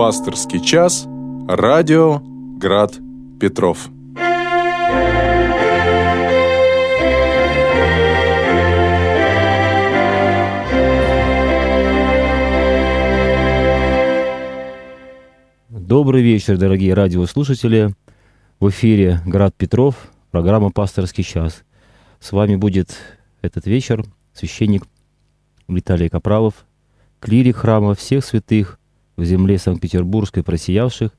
Пасторский час. Радио Град Петров. Добрый вечер, дорогие радиослушатели. В эфире Град Петров, программа «Пасторский час». С вами будет этот вечер священник Виталий Капралов, клирик храма всех святых в земле Санкт-Петербургской просиявших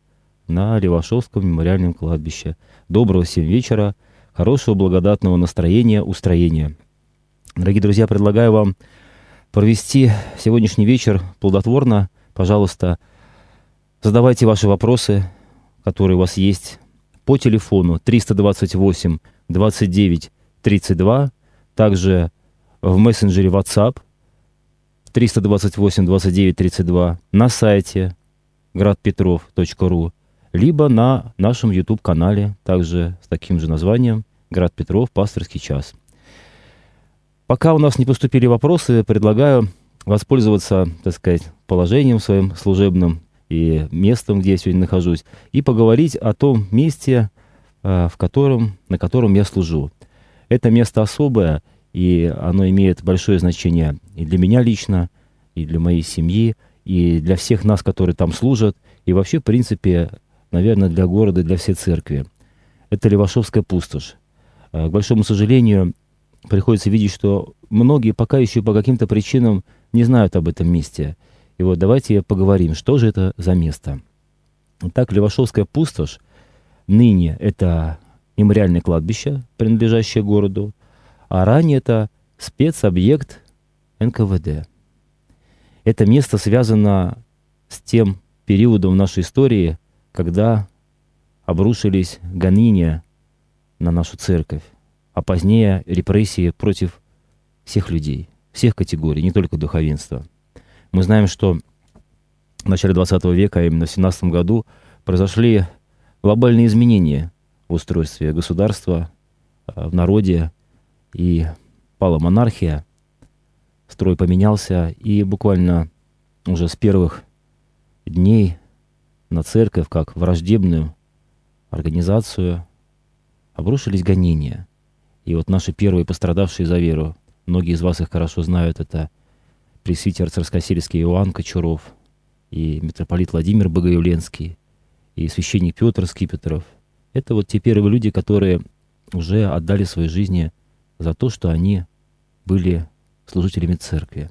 на Левашовском мемориальном кладбище. Доброго всем вечера, хорошего благодатного настроения, устроения. Дорогие друзья, предлагаю вам провести сегодняшний вечер плодотворно. Пожалуйста, задавайте ваши вопросы, которые у вас есть, по телефону 328 29 32, также в мессенджере WhatsApp 328 29 32, на сайте градпетров.ру, либо на нашем YouTube-канале, также с таким же названием «Град Петров. Пасторский час». Пока у нас не поступили вопросы, предлагаю воспользоваться, так сказать, положением своим служебным и местом, где я сегодня нахожусь, и поговорить о том месте, э, в котором, на котором я служу. Это место особое, и оно имеет большое значение и для меня лично, и для моей семьи, и для всех нас, которые там служат, и вообще, в принципе, наверное, для города, для всей церкви. Это Левашовская пустошь. А, к большому сожалению, приходится видеть, что многие пока еще по каким-то причинам не знают об этом месте. И вот давайте поговорим, что же это за место. Так, Левашовская пустошь ныне это мемориальное кладбище, принадлежащее городу, а ранее это спецобъект НКВД. Это место связано с тем периодом в нашей истории, когда обрушились гонения на нашу церковь, а позднее репрессии против всех людей, всех категорий, не только духовенства. Мы знаем, что в начале 20 века, а именно в 17 году, произошли глобальные изменения в устройстве государства, а, в народе, и пала монархия, строй поменялся, и буквально уже с первых дней на церковь, как враждебную организацию, обрушились гонения. И вот наши первые пострадавшие за веру, многие из вас их хорошо знают, это пресвитер царскосельский Иоанн Кочуров, и митрополит Владимир Богоявленский, и священник Петр Скипетров. Это вот те первые люди, которые уже отдали свои жизни за то, что они были служителями церкви.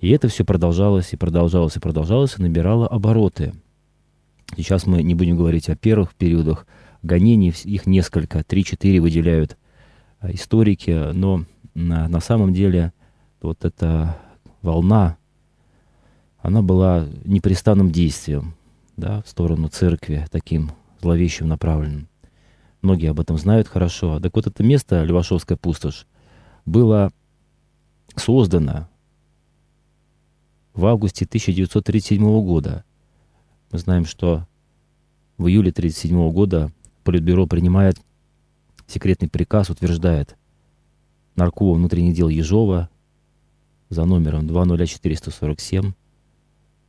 И это все продолжалось и продолжалось и продолжалось и набирало обороты. Сейчас мы не будем говорить о первых периодах гонений, их несколько, три-четыре выделяют а, историки, но на, на самом деле вот эта волна, она была непрестанным действием да, в сторону церкви, таким зловещим направленным. Многие об этом знают хорошо. Так вот это место, Левашовская пустошь, было создано в августе 1937 года. Мы знаем, что в июле 1937 года Политбюро принимает секретный приказ, утверждает наркова внутренних дел Ежова за номером 20447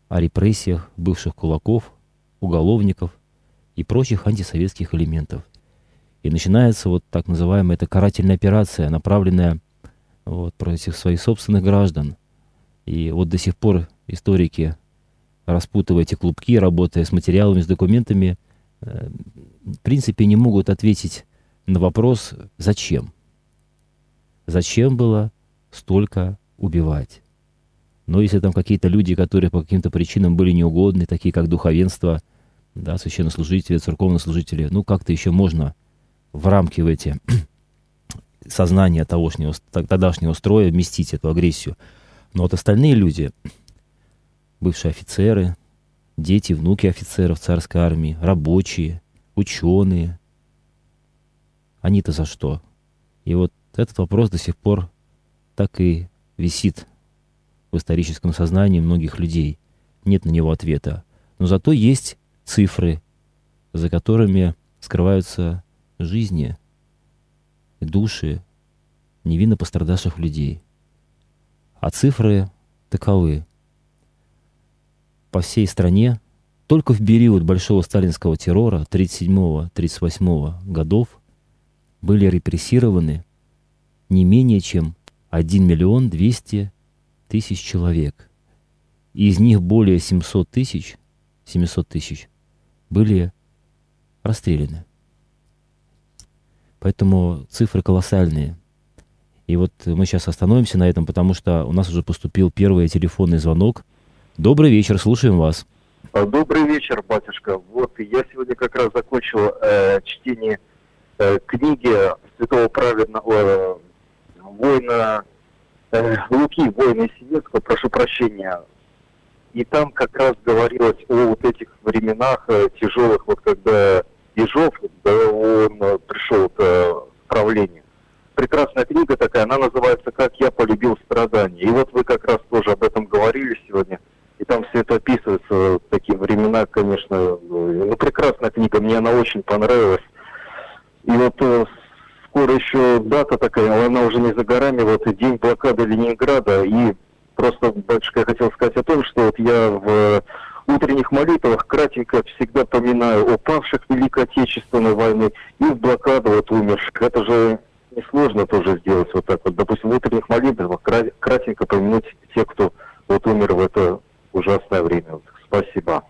о репрессиях бывших кулаков, уголовников и прочих антисоветских элементов – и начинается вот так называемая эта карательная операция, направленная вот, против своих собственных граждан. И вот до сих пор историки, распутывая эти клубки, работая с материалами, с документами, э, в принципе не могут ответить на вопрос «зачем?». Зачем было столько убивать? Но если там какие-то люди, которые по каким-то причинам были неугодны, такие как духовенство, да, священнослужители, церковнослужители, ну как-то еще можно – в рамки в эти сознания тогдашнего, тогдашнего строя вместить эту агрессию. Но вот остальные люди, бывшие офицеры, дети, внуки офицеров царской армии, рабочие, ученые, они-то за что? И вот этот вопрос до сих пор так и висит в историческом сознании многих людей. Нет на него ответа. Но зато есть цифры, за которыми скрываются жизни и души невинно пострадавших людей. А цифры таковы. по всей стране только в период большого сталинского террора 1937-1938 годов были репрессированы не менее чем 1 миллион 200 тысяч человек. И из них более 700 тысяч, 700 тысяч были расстреляны. Поэтому цифры колоссальные. И вот мы сейчас остановимся на этом, потому что у нас уже поступил первый телефонный звонок. Добрый вечер, слушаем вас. А, добрый вечер, батюшка. Вот я сегодня как раз закончил э, чтение э, книги святого праведного э, воина э, Луки, воина Синецкого, прошу прощения. И там как раз говорилось о вот этих временах э, тяжелых, вот когда Ежов, он э, пришел к э, правлению. Прекрасная книга такая, она называется «Как я полюбил страдания». И вот вы как раз тоже об этом говорили сегодня. И там все это описывается, такие времена, конечно. Ну, прекрасная книга, мне она очень понравилась. И вот э, скоро еще дата такая, она уже не за горами, вот день блокады Ленинграда. И просто, батюшка, я хотел сказать о том, что вот я в утренних молитвах кратенько всегда поминаю о павших Великой Отечественной войны и в блокаду вот умерших. Это же несложно тоже сделать вот так вот. Допустим, в утренних молитвах кратенько помянуть тех, кто вот умер в это ужасное время. Спасибо.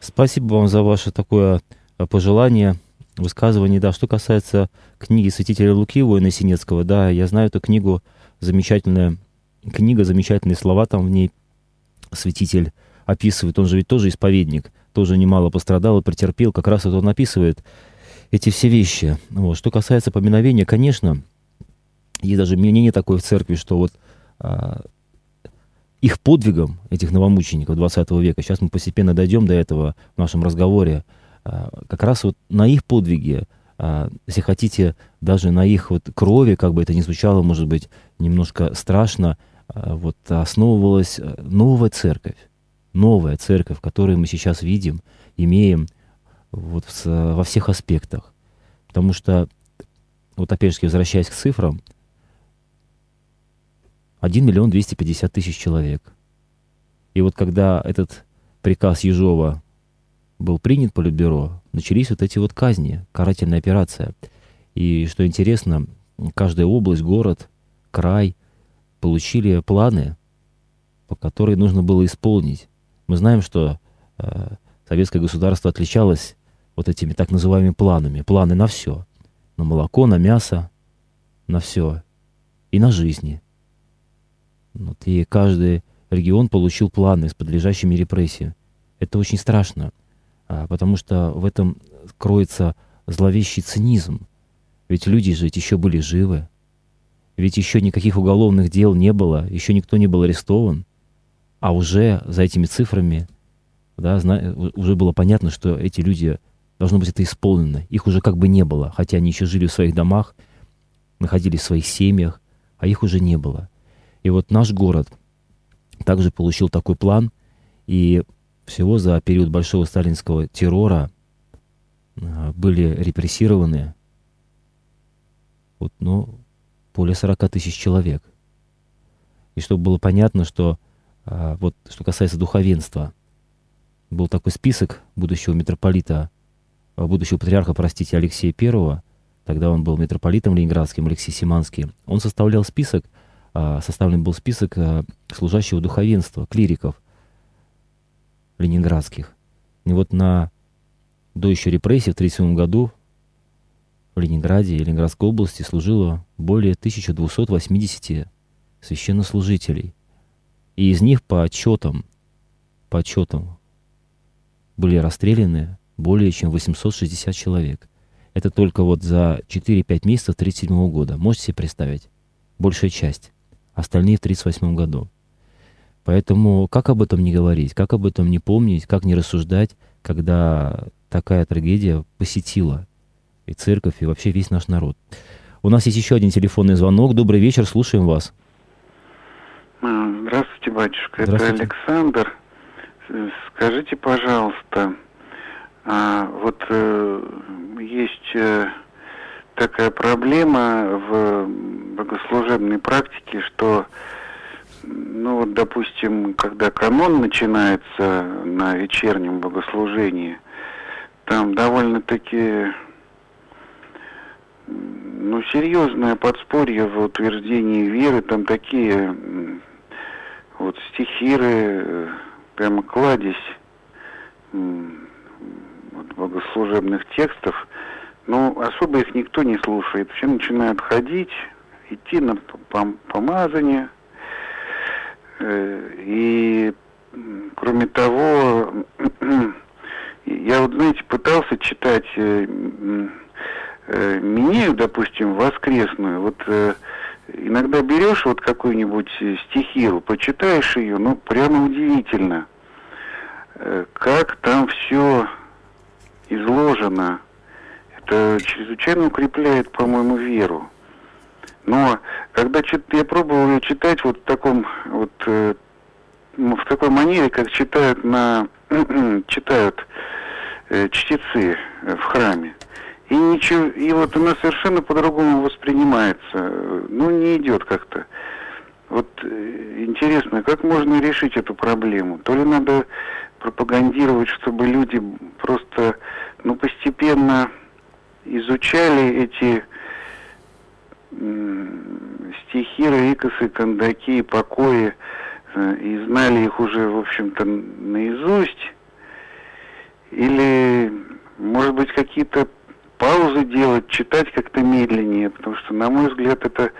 Спасибо вам за ваше такое э, пожелание, высказывание. Да, что касается книги святителя Луки, воина Синецкого, да, я знаю эту книгу, замечательная книга, замечательные слова там в ней святитель описывает, он же ведь тоже исповедник, тоже немало пострадал и претерпел, как раз вот он описывает эти все вещи. Вот. Что касается поминовения, конечно, есть даже мнение такое в церкви, что вот а, их подвигом, этих новомучеников 20 века, сейчас мы постепенно дойдем до этого в нашем разговоре, а, как раз вот на их подвиге, а, если хотите, даже на их вот крови, как бы это ни звучало, может быть, немножко страшно, а, вот основывалась новая церковь новая церковь, которую мы сейчас видим, имеем вот во всех аспектах. Потому что, вот опять же, возвращаясь к цифрам, 1 миллион 250 тысяч человек. И вот когда этот приказ Ежова был принят Политбюро, начались вот эти вот казни, карательная операция. И что интересно, каждая область, город, край получили планы, по которым нужно было исполнить. Мы знаем, что э, советское государство отличалось вот этими так называемыми планами. Планы на все. На молоко, на мясо, на все. И на жизни. Вот, и каждый регион получил планы с подлежащими репрессиями. Это очень страшно, а, потому что в этом кроется зловещий цинизм. Ведь люди же еще были живы. Ведь еще никаких уголовных дел не было, еще никто не был арестован а уже за этими цифрами да, уже было понятно, что эти люди, должно быть это исполнено. Их уже как бы не было, хотя они еще жили в своих домах, находились в своих семьях, а их уже не было. И вот наш город также получил такой план, и всего за период большого сталинского террора а, были репрессированы вот, ну, более 40 тысяч человек. И чтобы было понятно, что вот что касается духовенства, был такой список будущего митрополита, а, будущего патриарха, простите, Алексея Первого, тогда он был митрополитом ленинградским, Алексей Симанский, он составлял список, а, составлен был список служащего духовенства, клириков ленинградских. И вот на до еще репрессий в 1937 году в Ленинграде и Ленинградской области служило более 1280 священнослужителей – и из них по отчетам, по отчетам были расстреляны более чем 860 человек. Это только вот за 4-5 месяцев 1937 года. Можете себе представить? Большая часть. Остальные в 1938 году. Поэтому как об этом не говорить, как об этом не помнить, как не рассуждать, когда такая трагедия посетила и церковь, и вообще весь наш народ. У нас есть еще один телефонный звонок. Добрый вечер, слушаем вас. Здравствуйте, батюшка. Здравствуйте. Это Александр. Скажите, пожалуйста, а, вот э, есть э, такая проблема в богослужебной практике, что ну вот, допустим, когда канон начинается на вечернем богослужении, там довольно-таки ну, серьезное подспорье в утверждении веры, там такие вот стихиры, прямо кладезь вот, богослужебных текстов, но особо их никто не слушает. Все начинают ходить, идти на помазание. Э, и, кроме того, я вот, знаете, пытался читать э, э, Минею, допустим, воскресную. Вот иногда берешь вот какую-нибудь стихиру, почитаешь ее, ну, прямо удивительно, как там все изложено. Это чрезвычайно укрепляет, по-моему, веру. Но когда я пробовал ее читать вот в таком вот э, в такой манере, как читают на читают э, чтецы в храме, и ничего, и вот она совершенно по-другому воспринимается, ну не идет как-то. Вот э, интересно, как можно решить эту проблему? То ли надо пропагандировать, чтобы люди просто, ну постепенно изучали эти стихи Рикосы, Кондаки, Покои, э, и знали их уже, в общем-то, наизусть, или, может быть, какие-то паузы делать, читать как-то медленнее, потому что, на мой взгляд, это,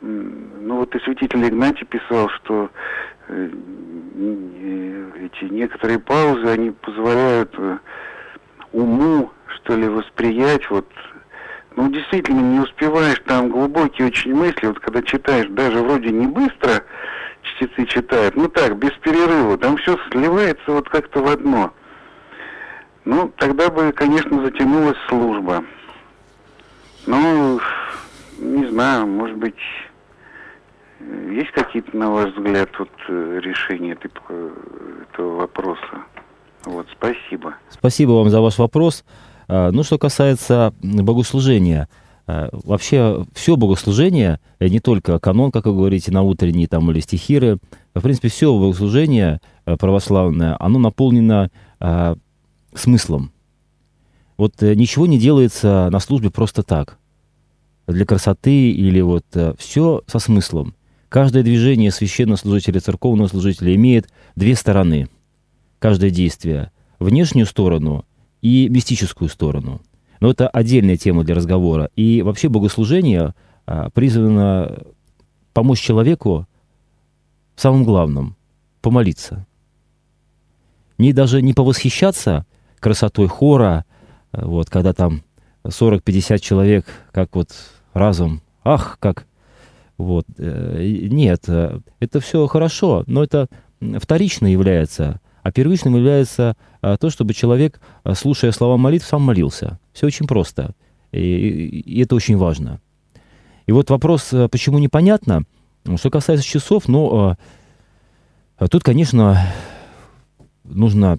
ну вот и святитель Игнатий писал, что э, эти некоторые паузы, они позволяют э, уму, что ли, восприять вот ну, действительно, не успеваешь, там глубокие очень мысли, вот когда читаешь, даже вроде не быстро чтецы читают, ну так, без перерыва, там все сливается вот как-то в одно. Ну, тогда бы, конечно, затянулась служба. Ну, не знаю, может быть, есть какие-то, на ваш взгляд, вот решения этого вопроса? Вот, спасибо. Спасибо вам за ваш вопрос. А, ну, что касается богослужения, а, вообще все богослужение, э, не только канон, как вы говорите, на утренние там или стихиры, в принципе, все богослужение э, православное, оно наполнено а, смыслом. Вот э, ничего не делается на службе просто так, для красоты или вот все со смыслом. Каждое движение священнослужителя, церковного служителя имеет две стороны. Каждое действие. Внешнюю сторону и мистическую сторону. Но это отдельная тема для разговора. И вообще богослужение а, призвано помочь человеку в самом главном — помолиться. Не даже не повосхищаться красотой хора, а, вот, когда там 40-50 человек, как вот разом, ах, как, вот, э, нет, э, это все хорошо, но это вторично является а первичным является а, то, чтобы человек, а, слушая слова молитв, сам молился. Все очень просто. И, и это очень важно. И вот вопрос, а, почему непонятно, что касается часов, ну, тут, конечно, нужно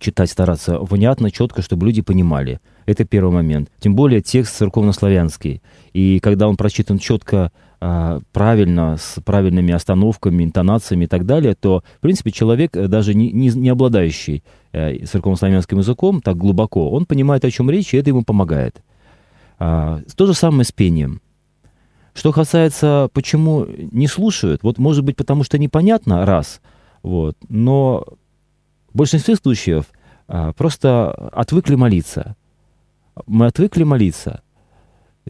читать, стараться внятно, четко, чтобы люди понимали. Это первый момент. Тем более текст церковнославянский. И когда он прочитан четко, а, правильно, с правильными остановками, интонациями и так далее, то, в принципе, человек, э, даже не, не, не обладающий э, церковнославянским языком так глубоко, он понимает, о чем речь, и это ему помогает. А, то же самое с пением. Что касается, почему не слушают, вот, может быть, потому что непонятно, раз, вот, но в большинстве случаев а, просто отвыкли молиться. Мы отвыкли молиться –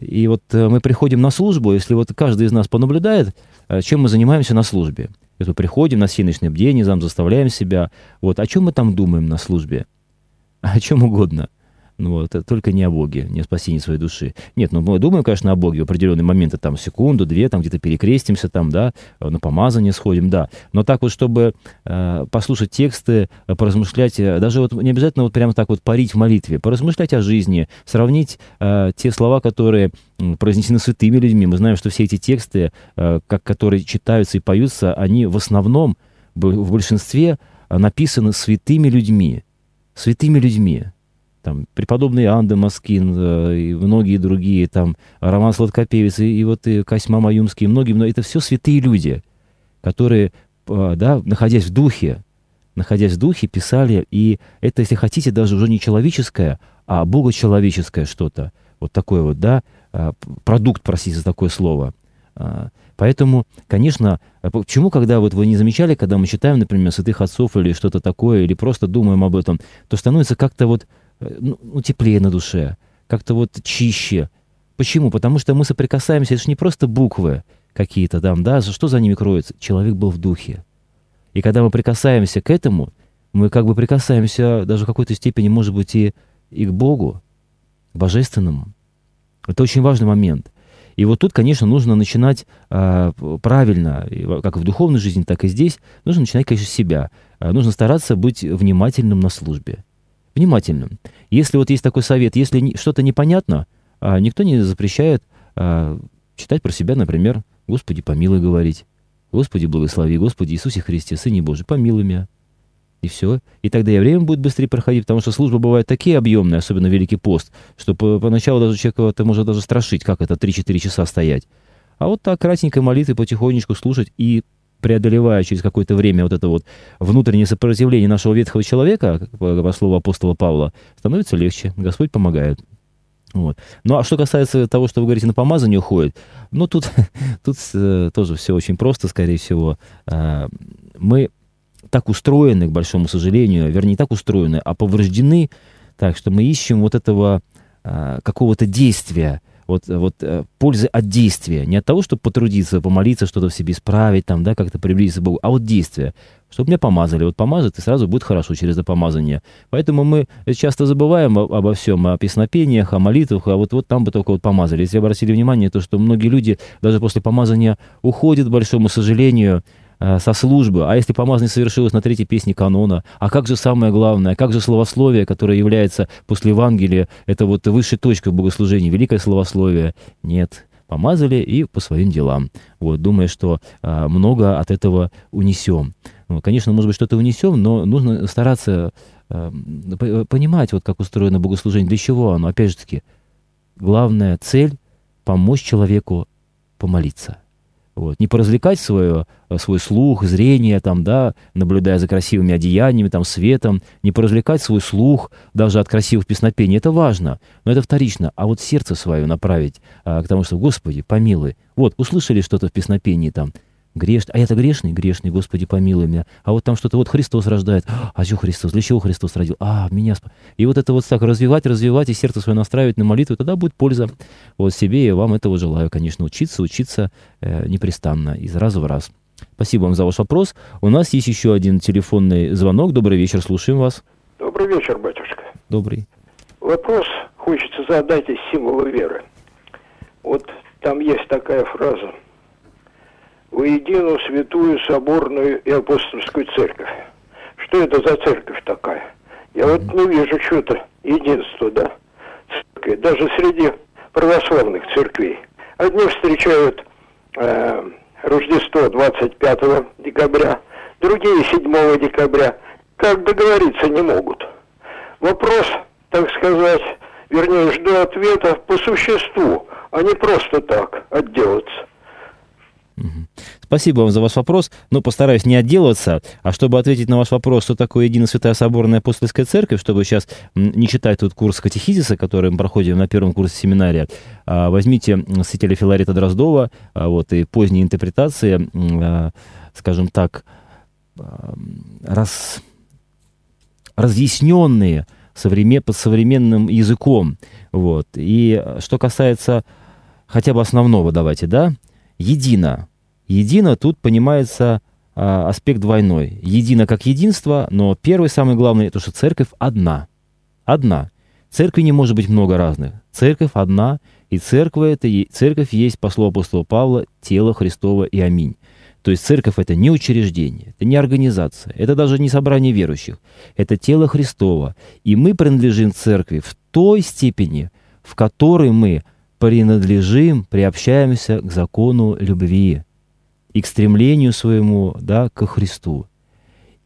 и вот э, мы приходим на службу, если вот каждый из нас понаблюдает, э, чем мы занимаемся на службе. Если мы приходим на сеночное бдение, зам заставляем себя, вот, о чем мы там думаем на службе? О чем угодно. Ну, вот, только не о Боге, не о спасении своей души. Нет, ну, мы думаем, конечно, о Боге в определенные моменты, там, секунду, две, там, где-то перекрестимся, там, да, на помазание сходим, да. Но так вот, чтобы э, послушать тексты, э, поразмышлять, э, даже вот не обязательно вот прямо так вот парить в молитве, поразмышлять о жизни, сравнить э, те слова, которые произнесены святыми людьми. Мы знаем, что все эти тексты, э, как, которые читаются и поются, они в основном, в большинстве написаны святыми людьми. Святыми людьми там, преподобный Иоанн Маскин э, и многие другие, там, Роман Сладкопевец, и, и вот и Косьма Маюмский, и многие, но это все святые люди, которые, э, да, находясь в духе, находясь в духе, писали, и это, если хотите, даже уже не человеческое, а богочеловеческое что-то. Вот такое вот, да, э, продукт, простите за такое слово. А, поэтому, конечно, почему, когда вот вы не замечали, когда мы читаем, например, святых отцов или что-то такое, или просто думаем об этом, то становится как-то вот ну, ну теплее на душе, как-то вот чище. Почему? Потому что мы соприкасаемся, это же не просто буквы какие-то там, да, что за ними кроется? Человек был в духе. И когда мы прикасаемся к этому, мы как бы прикасаемся даже в какой-то степени, может быть, и, и к Богу, к Божественному. Это очень важный момент. И вот тут, конечно, нужно начинать э, правильно, как в духовной жизни, так и здесь, нужно начинать, конечно, с себя. Э, нужно стараться быть внимательным на службе. Внимательным. Если вот есть такой совет, если что-то непонятно, э, никто не запрещает э, читать про себя, например, «Господи, помилуй» говорить. «Господи, благослови, Господи Иисусе Христе, Сыне Божий, помилуй меня». И все. И тогда и время будет быстрее проходить, потому что службы бывают такие объемные, особенно Великий пост, что по поначалу даже человека это может даже страшить, как это 3-4 часа стоять. А вот так кратенько молитвы потихонечку слушать и преодолевая через какое-то время вот это вот внутреннее сопротивление нашего ветхого человека, по слову апостола Павла, становится легче. Господь помогает. Вот. Ну, а что касается того, что вы говорите, на помазание уходит, ну, тут, тут э, тоже все очень просто, скорее всего. Э, мы так устроены, к большому сожалению, вернее, не так устроены, а повреждены так, что мы ищем вот этого э, какого-то действия, вот, вот э, пользы от действия, не от того, чтобы потрудиться, помолиться, что-то в себе исправить, там, да, как-то приблизиться к Богу, а вот действия, чтобы меня помазали. Вот помазать, и сразу будет хорошо через это помазание. Поэтому мы часто забываем обо всем, о песнопениях, о молитвах, а вот, вот там бы только вот помазали. Если обратили внимание, то что многие люди даже после помазания уходят, к большому сожалению, Э, со службы, а если помазание совершилось на третьей песне канона, а как же самое главное, как же словословие, которое является после Евангелия, это вот высшей точкой богослужения, великое словословие? Нет, помазали и по своим делам. Вот, думая, что а, много от этого унесем. Ну, конечно, может быть, что-то унесем, но нужно стараться а, понимать, вот как устроено богослужение, для чего оно. Опять же таки, главная цель — помочь человеку помолиться — вот. Не поразвлекать свое, э, свой слух, зрение, там, да, наблюдая за красивыми одеяниями, там, светом, не поразвлекать свой слух даже от красивых песнопений. Это важно, но это вторично. А вот сердце свое направить а, к тому, что, Господи, помилуй. Вот, услышали что-то в песнопении там, Грешный. А я-то грешный? Грешный, Господи, помилуй меня. А вот там что-то вот Христос рождает. А что Христос? Для чего Христос родил? А, меня спа... И вот это вот так развивать, развивать, и сердце свое настраивать на молитву, тогда будет польза вот себе, и вам этого желаю, конечно, учиться, учиться э, непрестанно, из раза в раз. Спасибо вам за ваш вопрос. У нас есть еще один телефонный звонок. Добрый вечер, слушаем вас. Добрый вечер, батюшка. Добрый. Вопрос хочется задать из символа веры. Вот там есть такая фраза – воедино святую соборную и апостольскую церковь. Что это за церковь такая? Я вот не вижу что-то единства, да, церкви, даже среди православных церквей. Одни встречают э, Рождество 25 декабря, другие 7 декабря. Как договориться не могут. Вопрос, так сказать, вернее, жду ответа по существу, а не просто так отделаться. Спасибо вам за ваш вопрос. Но постараюсь не отделаться, а чтобы ответить на ваш вопрос, что такое Единая Святая Соборная Апостольская Церковь, чтобы сейчас не читать тут курс катехизиса, который мы проходим на первом курсе семинария, а, возьмите святителя Филарита Дроздова, а, вот, и поздние интерпретации, а, скажем так, раз, разъясненные современ, под современным языком. Вот. И что касается хотя бы основного, давайте, да, едино. Едино тут понимается а, аспект двойной. Едино как единство, но первый самый главный, это что церковь одна. Одна. Церкви не может быть много разных. Церковь одна, и церковь, это, церковь есть, по слову апостола Павла, тело Христово и аминь. То есть церковь это не учреждение, это не организация, это даже не собрание верующих, это тело Христово. И мы принадлежим церкви в той степени, в которой мы принадлежим, приобщаемся к закону любви и к стремлению своему да, к Христу.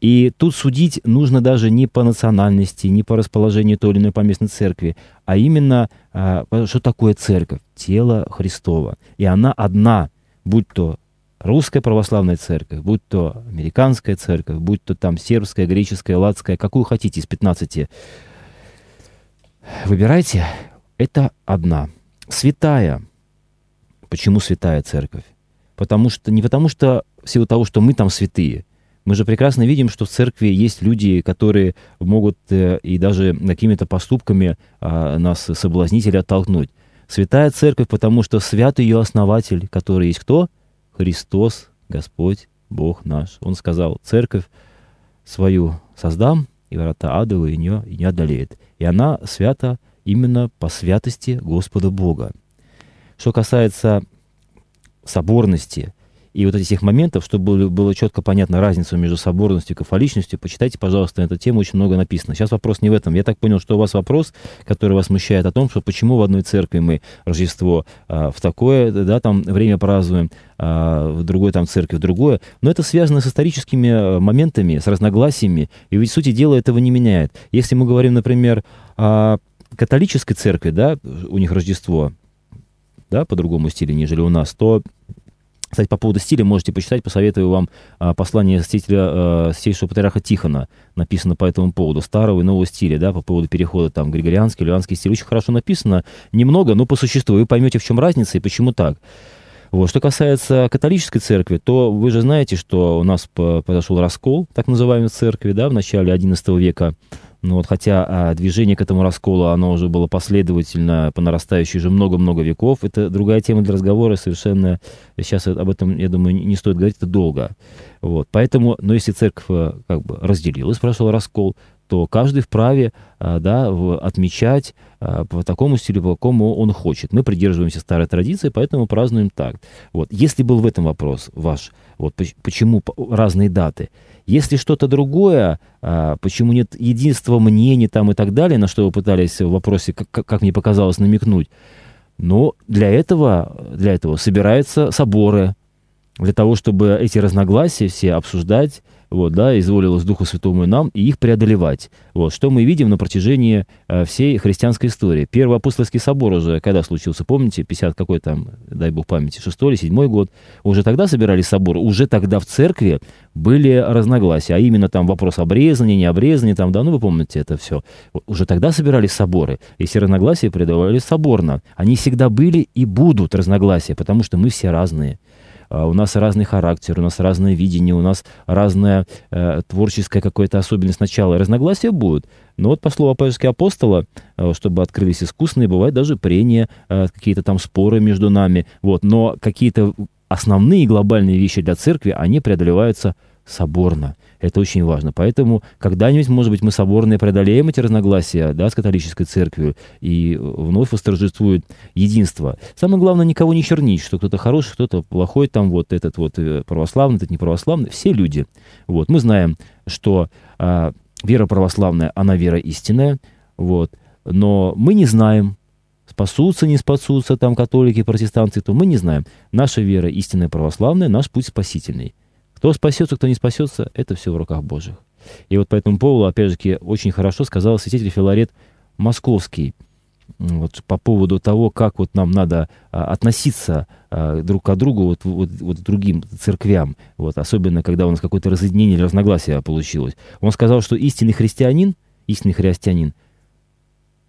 И тут судить нужно даже не по национальности, не по расположению той или иной поместной церкви, а именно, а, что такое церковь? Тело Христова. И она одна, будь то русская православная церковь, будь то американская церковь, будь то там сербская, греческая, латская, какую хотите из 15, выбирайте, это одна. Святая. Почему святая церковь? Потому что, не потому что в силу того, что мы там святые. Мы же прекрасно видим, что в церкви есть люди, которые могут э, и даже какими-то поступками э, нас соблазнить или оттолкнуть. Святая церковь, потому что свят ее основатель, который есть кто? Христос, Господь, Бог наш. Он сказал, церковь свою создам, и врата адовы и не одолеет. И она свята именно по святости Господа Бога. Что касается соборности и вот этих моментов, чтобы было, четко понятно разницу между соборностью и кафоличностью, почитайте, пожалуйста, на эту тему, очень много написано. Сейчас вопрос не в этом. Я так понял, что у вас вопрос, который вас смущает о том, что почему в одной церкви мы Рождество а, в такое, да, там время празднуем, а, в другой там церкви в другое. Но это связано с историческими а, моментами, с разногласиями, и ведь сути дела этого не меняет. Если мы говорим, например, о католической церкви, да, у них Рождество, да, по другому стилю, нежели у нас, то кстати, по поводу стиля можете почитать, посоветую вам а, послание святителя, а, святейшего патриарха Тихона, написано по этому поводу, старого и нового стиля, да, по поводу перехода там григорианский, лианский стиль. Очень хорошо написано, немного, но по существу. Вы поймете, в чем разница и почему так. Вот. Что касается католической церкви, то вы же знаете, что у нас произошел раскол, так называемый, церкви, да, в начале XI века. Ну вот, хотя а, движение к этому расколу, оно уже было последовательно, по нарастающей уже много-много веков. Это другая тема для разговора, совершенно... Сейчас об этом, я думаю, не стоит говорить, это долго. Вот, поэтому, но если церковь э, как бы разделилась, прошел раскол, то каждый вправе а, да, отмечать а, по такому стилю, по какому он хочет. Мы придерживаемся старой традиции, поэтому празднуем так. Вот. Если был в этом вопрос ваш, вот почему разные даты, если что-то другое, а, почему нет единства мнений там и так далее, на что вы пытались в вопросе, как, как мне показалось, намекнуть, но для этого, для этого собираются соборы, для того, чтобы эти разногласия все обсуждать, вот, да, изволилось Духу Святому и нам, и их преодолевать. Вот, что мы видим на протяжении э, всей христианской истории. Первый апостольский собор уже, когда случился, помните, 50 какой там, дай бог памяти, 6 или 7 год, уже тогда собирались соборы, уже тогда в церкви были разногласия, а именно там вопрос обрезания, не обрезания, там, да, ну вы помните это все. Уже тогда собирались соборы, и все разногласия преодолевались соборно. Они всегда были и будут разногласия, потому что мы все разные. А, у нас разный характер, у нас разное видение, у нас разная э, творческая какая-то особенность начала. Разногласия будут. Но вот по слову апостольского апостола, э, чтобы открылись искусные, бывают даже прения, э, какие-то там споры между нами. Вот. Но какие-то основные глобальные вещи для церкви, они преодолеваются соборно. Это очень важно. Поэтому когда-нибудь, может быть, мы соборные преодолеем эти разногласия да, с католической церковью и вновь восторжествует единство. Самое главное, никого не чернить, что кто-то хороший, кто-то плохой, там вот этот вот э, православный, этот не православный. Все люди. Вот. Мы знаем, что а, вера православная, она вера истинная, вот. но мы не знаем, спасутся, не спасутся там католики, протестанты, то мы не знаем. Наша вера истинная православная, наш путь спасительный. Кто спасется, кто не спасется, это все в руках Божьих. И вот по этому поводу, опять же, очень хорошо сказал святитель Филарет Московский, вот, по поводу того, как вот нам надо а, относиться а, друг к другу, вот, вот, вот другим церквям, вот, особенно когда у нас какое-то разъединение или разногласие получилось. Он сказал, что истинный христианин, истинный христианин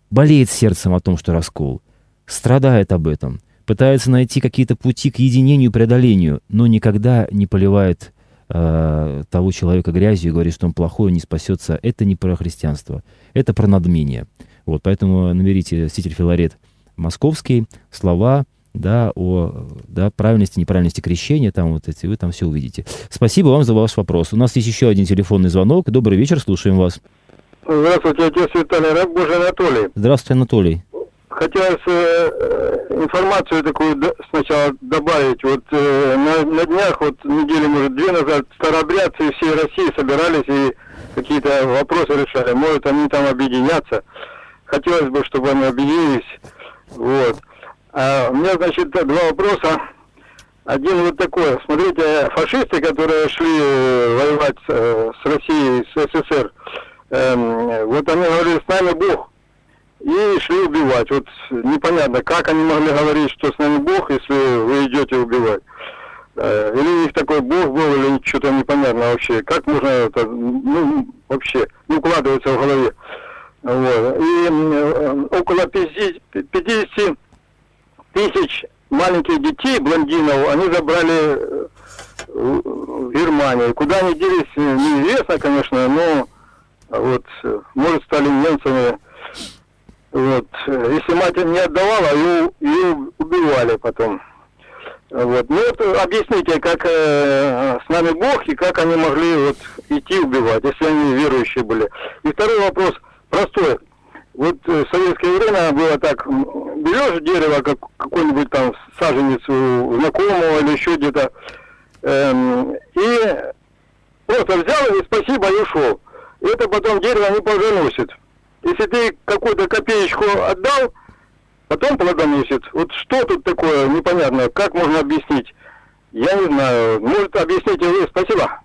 болеет сердцем о том, что раскол, страдает об этом, пытается найти какие-то пути к единению, преодолению, но никогда не поливает э, того человека грязью и говорит, что он плохой, не спасется, это не про христианство, это про надмение. Вот, поэтому наберите «Святитель Филарет Московский», слова, да, о да, правильности, неправильности крещения, там вот эти, вы там все увидите. Спасибо вам за ваш вопрос. У нас есть еще один телефонный звонок. Добрый вечер, слушаем вас. Здравствуйте, отец Виталий, раб Божий Анатолий. Здравствуйте, Анатолий хотелось э, информацию такую до, сначала добавить. Вот э, на, на днях, вот недели, может, две назад, старообрядцы всей России собирались и какие-то вопросы решали. Может, они там объединятся. Хотелось бы, чтобы они объединились. Вот. А у меня, значит, два вопроса. Один вот такой. Смотрите, фашисты, которые шли э, воевать э, с Россией, с СССР, э, вот они говорили, с нами Бог и шли убивать. Вот непонятно, как они могли говорить, что с нами Бог, если вы идете убивать. Э, или у них такой бог был, или что-то непонятно вообще. Как можно это, ну, вообще, не укладывается в голове. Вот. И э, около 50, 50 тысяч маленьких детей, блондинов, они забрали э, в Германию. Куда они делись, неизвестно, конечно, но вот, может, стали немцами. Вот. Если мать не отдавала, ее, ее убивали потом. Вот. Ну вот объясните, как э, с нами Бог и как они могли вот идти убивать, если они верующие были. И второй вопрос простой. Вот э, в советское время было так, берешь дерево, как, какой-нибудь там саженец у знакомого или еще где-то, эм, и просто взял и спасибо и ушел. Это потом дерево не плодоносит. Если ты какую-то копеечку отдал, потом плодоносит. Вот что тут такое непонятно, как можно объяснить? Я не знаю. Может, объясните вы. Спасибо.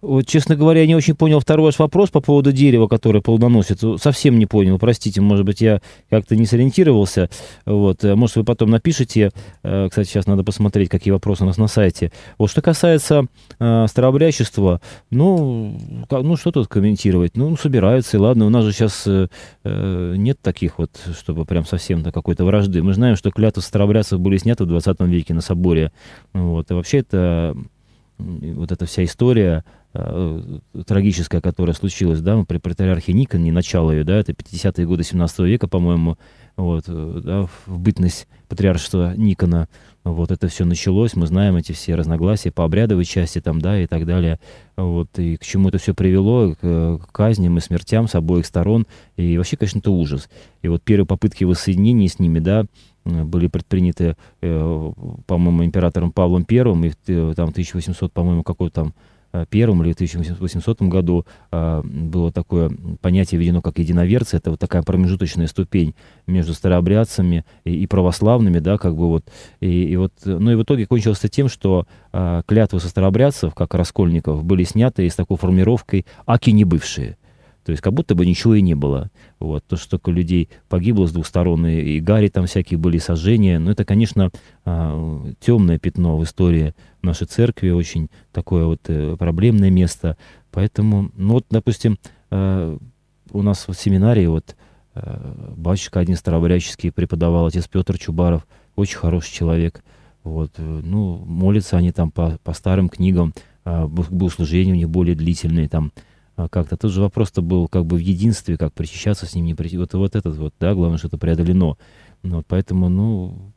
Вот, честно говоря, я не очень понял второй ваш вопрос по поводу дерева, которое плодоносит. Совсем не понял, простите, может быть, я как-то не сориентировался. Вот, э, может, вы потом напишите. Э, кстати, сейчас надо посмотреть, какие вопросы у нас на сайте. Вот, что касается э, старообрядчества, ну, как, ну, что тут комментировать? Ну, собираются, и ладно, у нас же сейчас э, э нет таких вот, чтобы прям совсем до какой-то вражды. Мы знаем, что клятвы старообрядцев были сняты в 20 веке на соборе. Вот, и вообще это вот эта вся история трагическая, которая случилась, да, при патриархе Никон, не начало ее, да, это 50-е годы 17 века, по-моему, вот, э, да, в бытность патриаршества Никона, вот это все началось, мы знаем эти все разногласия по обрядовой части там, да, и так далее, вот, и к чему это все привело, к, к казням и смертям с обоих сторон, и вообще, конечно, это ужас. И вот первые попытки воссоединения с ними, да, были предприняты, э, по-моему, императором Павлом Первым, и э, там 1800, по-моему, какой-то там Э, первом или в 1800 году э, было такое понятие введено как единоверцы. Это вот такая промежуточная ступень между старообрядцами и, православными, да, как бы вот. И, и вот, ну и в итоге кончилось это тем, что э, клятвы со старообрядцев, как раскольников, были сняты и с такой формировкой «аки не бывшие». То есть как будто бы ничего и не было. Вот. То, что столько людей погибло с двух сторон, и, и Гарри там всякие были, сожжения. Но это, конечно, а, темное пятно в истории нашей церкви, очень такое вот э, проблемное место. Поэтому, ну вот, допустим, э, у нас в семинарии вот э, батюшка один старообрядческий преподавал, отец Петр Чубаров, очень хороший человек. Вот, ну, молятся они там по, по старым книгам, а, богослужения у них более длительные, там, как-то. Тот же вопрос-то был как бы в единстве, как причащаться с ним, не причащаться. Вот, вот этот вот, да, главное, что это преодолено. Ну, вот, поэтому, ну,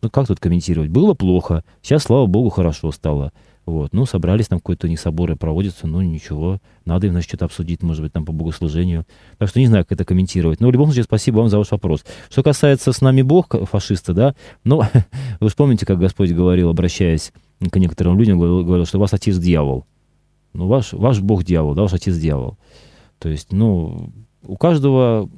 ну, как тут комментировать? Было плохо, сейчас, слава богу, хорошо стало. Вот, ну, собрались там какой-то у них соборы проводятся, ну, ничего, надо им, значит, что-то обсудить, может быть, там по богослужению. Так что не знаю, как это комментировать. Но в любом случае, спасибо вам за ваш вопрос. Что касается «С нами Бог», фашисты, да, ну, вы же помните, как Господь говорил, обращаясь к некоторым людям, говорил, что у вас отец дьявол. Ну, ваш, ваш бог дьявол, да, ваш отец дьявол. То есть, ну, у каждого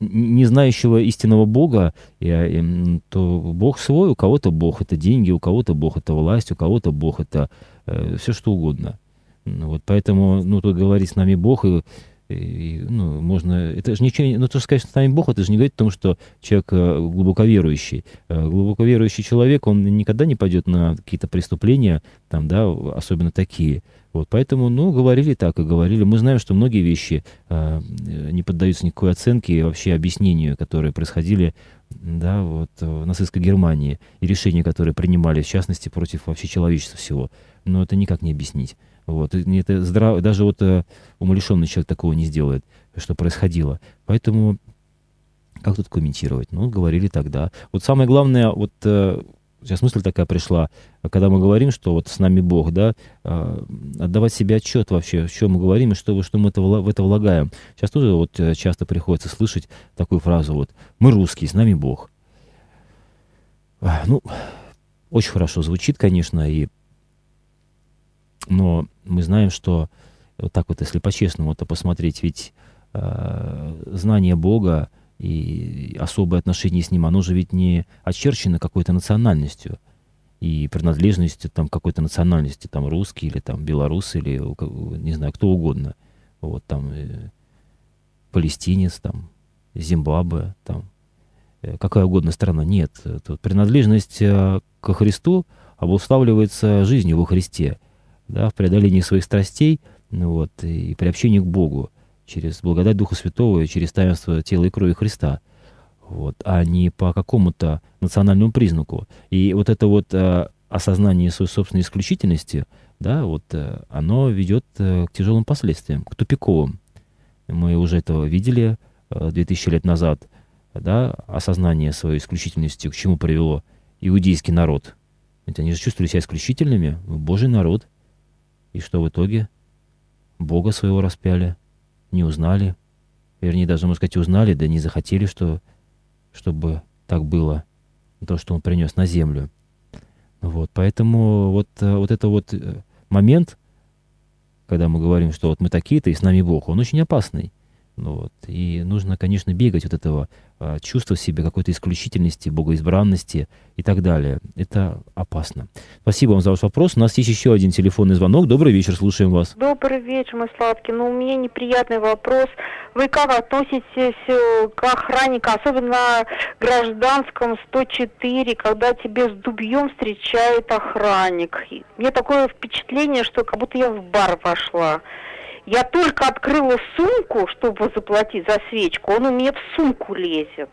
не знающего истинного Бога, то Бог свой, у кого-то Бог это деньги, у кого-то Бог это власть, у кого-то Бог это э, все что угодно. Ну, вот поэтому, ну, тут говорит с нами Бог, и, и, ну, можно, это же ничего, ну, то, что сказать, с нами Бог, это же не говорит о том, что человек э, глубоко верующий. Э, глубоко верующий человек, он никогда не пойдет на какие-то преступления, там, да, особенно такие. Вот, поэтому, ну, говорили так и говорили. Мы знаем, что многие вещи э, не поддаются никакой оценке и вообще объяснению, которые происходили да, вот, в нацистской Германии, и решения, которые принимали, в частности, против вообще человечества всего. Но это никак не объяснить. Вот, это здрав... Даже вот э, умалишенный человек такого не сделает, что происходило. Поэтому как тут комментировать? Ну, говорили тогда. Вот самое главное, вот э, сейчас мысль такая пришла, когда мы говорим, что вот с нами Бог, да, а, отдавать себе отчет вообще, что мы говорим и что, что мы это, в это влагаем. Сейчас тоже вот э, часто приходится слышать такую фразу вот «мы русские, с нами Бог». Ну, очень хорошо звучит, конечно, и... но мы знаем, что вот так вот, если по-честному это посмотреть, ведь э, знание Бога, и особое отношение с ним, оно же ведь не очерчено какой-то национальностью и принадлежностью там какой-то национальности, там русский или там белорус или не знаю, кто угодно. Вот там э, палестинец, там Зимбабве, там э, какая угодно страна. Нет, тут принадлежность э, ко Христу, обуславливается жизнью во Христе, да, в преодолении своих страстей ну вот, и приобщении к Богу через благодать Духа Святого и через таинство тела и крови Христа, вот, а не по какому-то национальному признаку. И вот это вот э, осознание своей собственной исключительности, да, вот э, оно ведет э, к тяжелым последствиям, к тупиковым. Мы уже этого видели э, 2000 лет назад, да, осознание своей исключительности, к чему привело иудейский народ. Ведь они же чувствовали себя исключительными, Божий народ. И что в итоге? Бога своего распяли, не узнали. Вернее, даже, можно сказать, узнали, да не захотели, что, чтобы так было. То, что он принес на землю. Вот, поэтому вот, э, вот это вот э, момент, когда мы говорим, что вот мы такие-то, и с нами Бог, он очень опасный. Ну, вот. И нужно, конечно, бегать от этого а, чувства в себе какой-то исключительности, богоизбранности и так далее. Это опасно. Спасибо вам за ваш вопрос. У нас есть еще один телефонный звонок. Добрый вечер, слушаем вас. Добрый вечер, мой сладкий. Ну, у меня неприятный вопрос. Вы как относитесь э, к охраннику, особенно гражданском 104, когда тебе с дубьем встречает охранник? Мне такое впечатление, что как будто я в бар вошла. Я только открыла сумку, чтобы заплатить за свечку, он у меня в сумку лезет.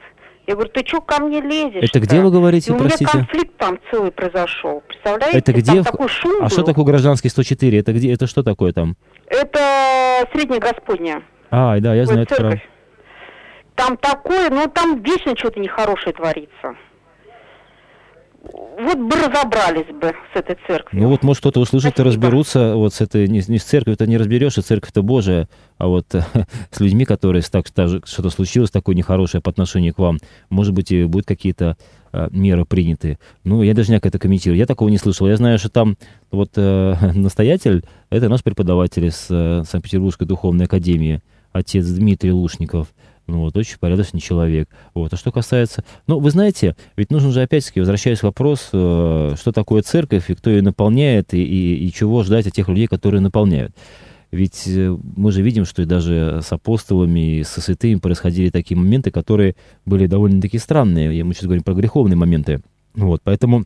Я говорю, ты что ко мне лезешь? Это где вы говорите, И у простите? меня конфликт там целый произошел. Представляете? Это где? Там такой шум А был. что такое гражданский 104? Это где? Это что такое там? Это Средняя Господня. А, да, я Вот знаю это церковь. Там такое, ну там вечно что-то нехорошее творится. Вот бы разобрались бы с этой церковью. Ну вот, может, кто-то услышит и Спасибо. разберутся вот с этой, не, не с церковью, это не разберешься, церковь-то Божия, а вот с людьми, которые так, что-то случилось такое нехорошее по отношению к вам, может быть, и будут какие-то а, меры приняты. Ну, я даже не это комментирую. Я такого не слышал. Я знаю, что там вот э, настоятель, это наш преподаватель из э, Санкт-Петербургской духовной академии, отец Дмитрий Лушников. Ну вот, очень порядочный человек. Вот. А что касается... Ну, вы знаете, ведь нужно же, опять-таки, возвращаясь к вопросу, э, что такое церковь и кто ее наполняет, и, и, и чего ждать от тех людей, которые наполняют. Ведь э, мы же видим, что и даже с апостолами, и со святыми происходили такие моменты, которые были довольно-таки странные. И Мы сейчас говорим про греховные моменты. Вот, поэтому,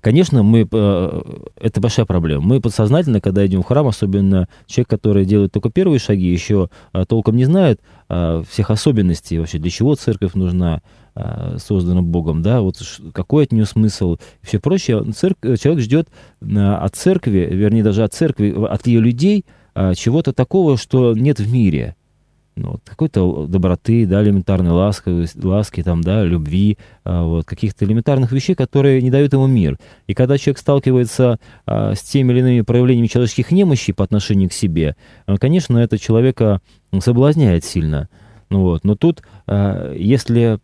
конечно, мы, э, это большая проблема. Мы подсознательно, когда идем в храм, особенно человек, который делает только первые шаги, еще э, толком не знает э, всех особенностей вообще, для чего церковь нужна, э, создана Богом, да, вот какой от нее смысл и все прочее. Церк- человек ждет э, от церкви, вернее, даже от церкви, от ее людей э, чего-то такого, что нет в мире. Ну, вот, какой-то доброты, да, элементарной ласки, ласки там, да, любви, а, вот, каких-то элементарных вещей, которые не дают ему мир. И когда человек сталкивается а, с теми или иными проявлениями человеческих немощей по отношению к себе, а, конечно, это человека соблазняет сильно. Ну, вот. Но тут, а, если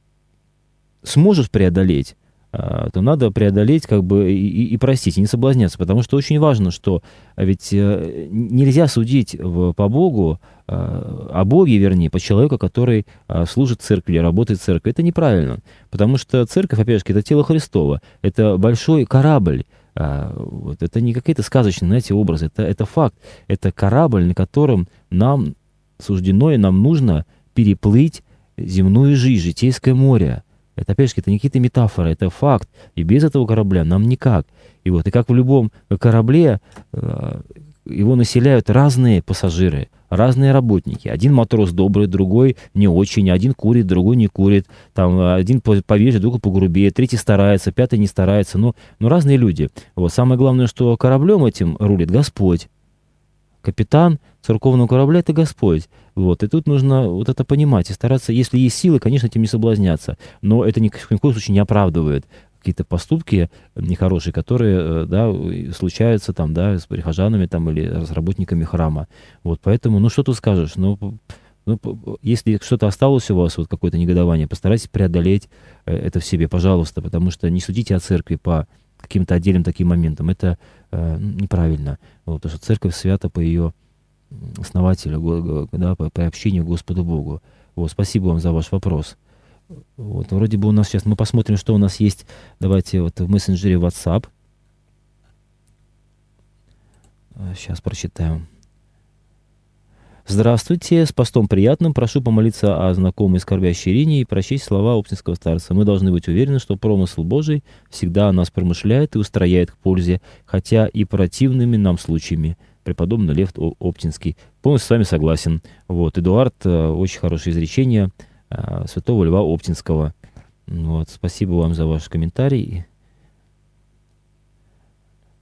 сможешь преодолеть, а, то надо преодолеть как бы и, и- простить, и не соблазняться, потому что очень важно, что а ведь э, нельзя судить в- по Богу, о Боге, вернее, по человеку, который а, служит церкви работает в церкви. Это неправильно, потому что церковь, опять же, это тело Христова, это большой корабль, а, вот, это не какие-то сказочные, знаете, образы, это, это факт, это корабль, на котором нам суждено и нам нужно переплыть земную жизнь, житейское море. Это, опять же, это не какие-то метафоры, это факт. И без этого корабля нам никак. И вот, и как в любом корабле, э, его населяют разные пассажиры, разные работники. Один матрос добрый, другой не очень, один курит, другой не курит, там э, один по- повеже, другой погрубее, третий старается, пятый не старается, ну, ну разные люди. Вот. Самое главное, что кораблем этим рулит Господь. Капитан церковного корабля — это Господь. Вот. И тут нужно вот это понимать и стараться, если есть силы, конечно, этим не соблазняться. Но это ни, в коем случае не оправдывает какие-то поступки нехорошие, которые э, да, случаются там, да, с прихожанами там, или с работниками храма. Вот, поэтому, ну что тут скажешь? Ну, ну, если что-то осталось у вас, вот какое-то негодование, постарайтесь преодолеть э, это в себе, пожалуйста, потому что не судите о церкви по каким-то отдельным таким моментам. Это э, неправильно. Вот, потому что церковь свята по ее основателю, да, по, по общению Господу Богу. Вот, спасибо вам за ваш вопрос. Вот, вроде бы у нас сейчас, мы посмотрим, что у нас есть, давайте вот в мессенджере WhatsApp. Сейчас прочитаем. Здравствуйте, с постом приятным. Прошу помолиться о знакомой скорбящей Ирине и прочесть слова Оптинского старца. Мы должны быть уверены, что промысл Божий всегда о нас промышляет и устрояет к пользе, хотя и противными нам случаями. Преподобный Лев Оптинский. Полностью с вами согласен. Вот, Эдуард, э, очень хорошее изречение святого Льва Оптинского. Вот, спасибо вам за ваш комментарий.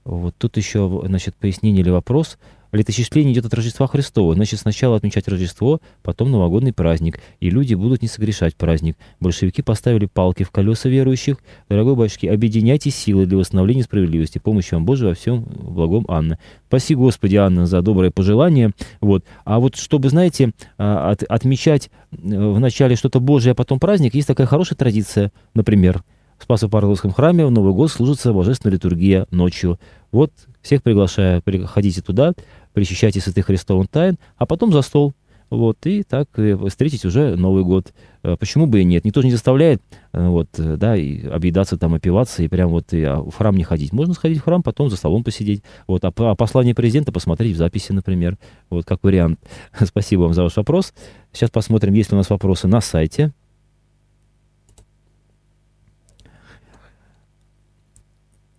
Вот тут еще, значит, пояснение или вопрос. Летосчисление идет от Рождества Христова. Значит, сначала отмечать Рождество, потом новогодний праздник. И люди будут не согрешать праздник. Большевики поставили палки в колеса верующих. Дорогой батюшки, объединяйте силы для восстановления справедливости. Помощи вам Божия во всем благом, Анна. Спаси, Господи, Анна, за доброе пожелание. Вот. А вот чтобы, знаете, а, от, отмечать э, в начале что-то Божие, а потом праздник, есть такая хорошая традиция, например, в Спасо-Павловском храме в Новый год служится божественная литургия ночью. Вот всех приглашаю, приходите туда, причащайте святых Христовым тайн, а потом за стол. Вот, и так э, встретить уже Новый год. Э, почему бы и нет? Никто же не заставляет, э, вот, да, и объедаться там, опиваться, и прям вот и, а, в храм не ходить. Можно сходить в храм, потом за столом посидеть. Вот, а, а послание президента посмотреть в записи, например. Вот, как вариант. Спасибо вам за ваш вопрос. Сейчас посмотрим, есть ли у нас вопросы на сайте.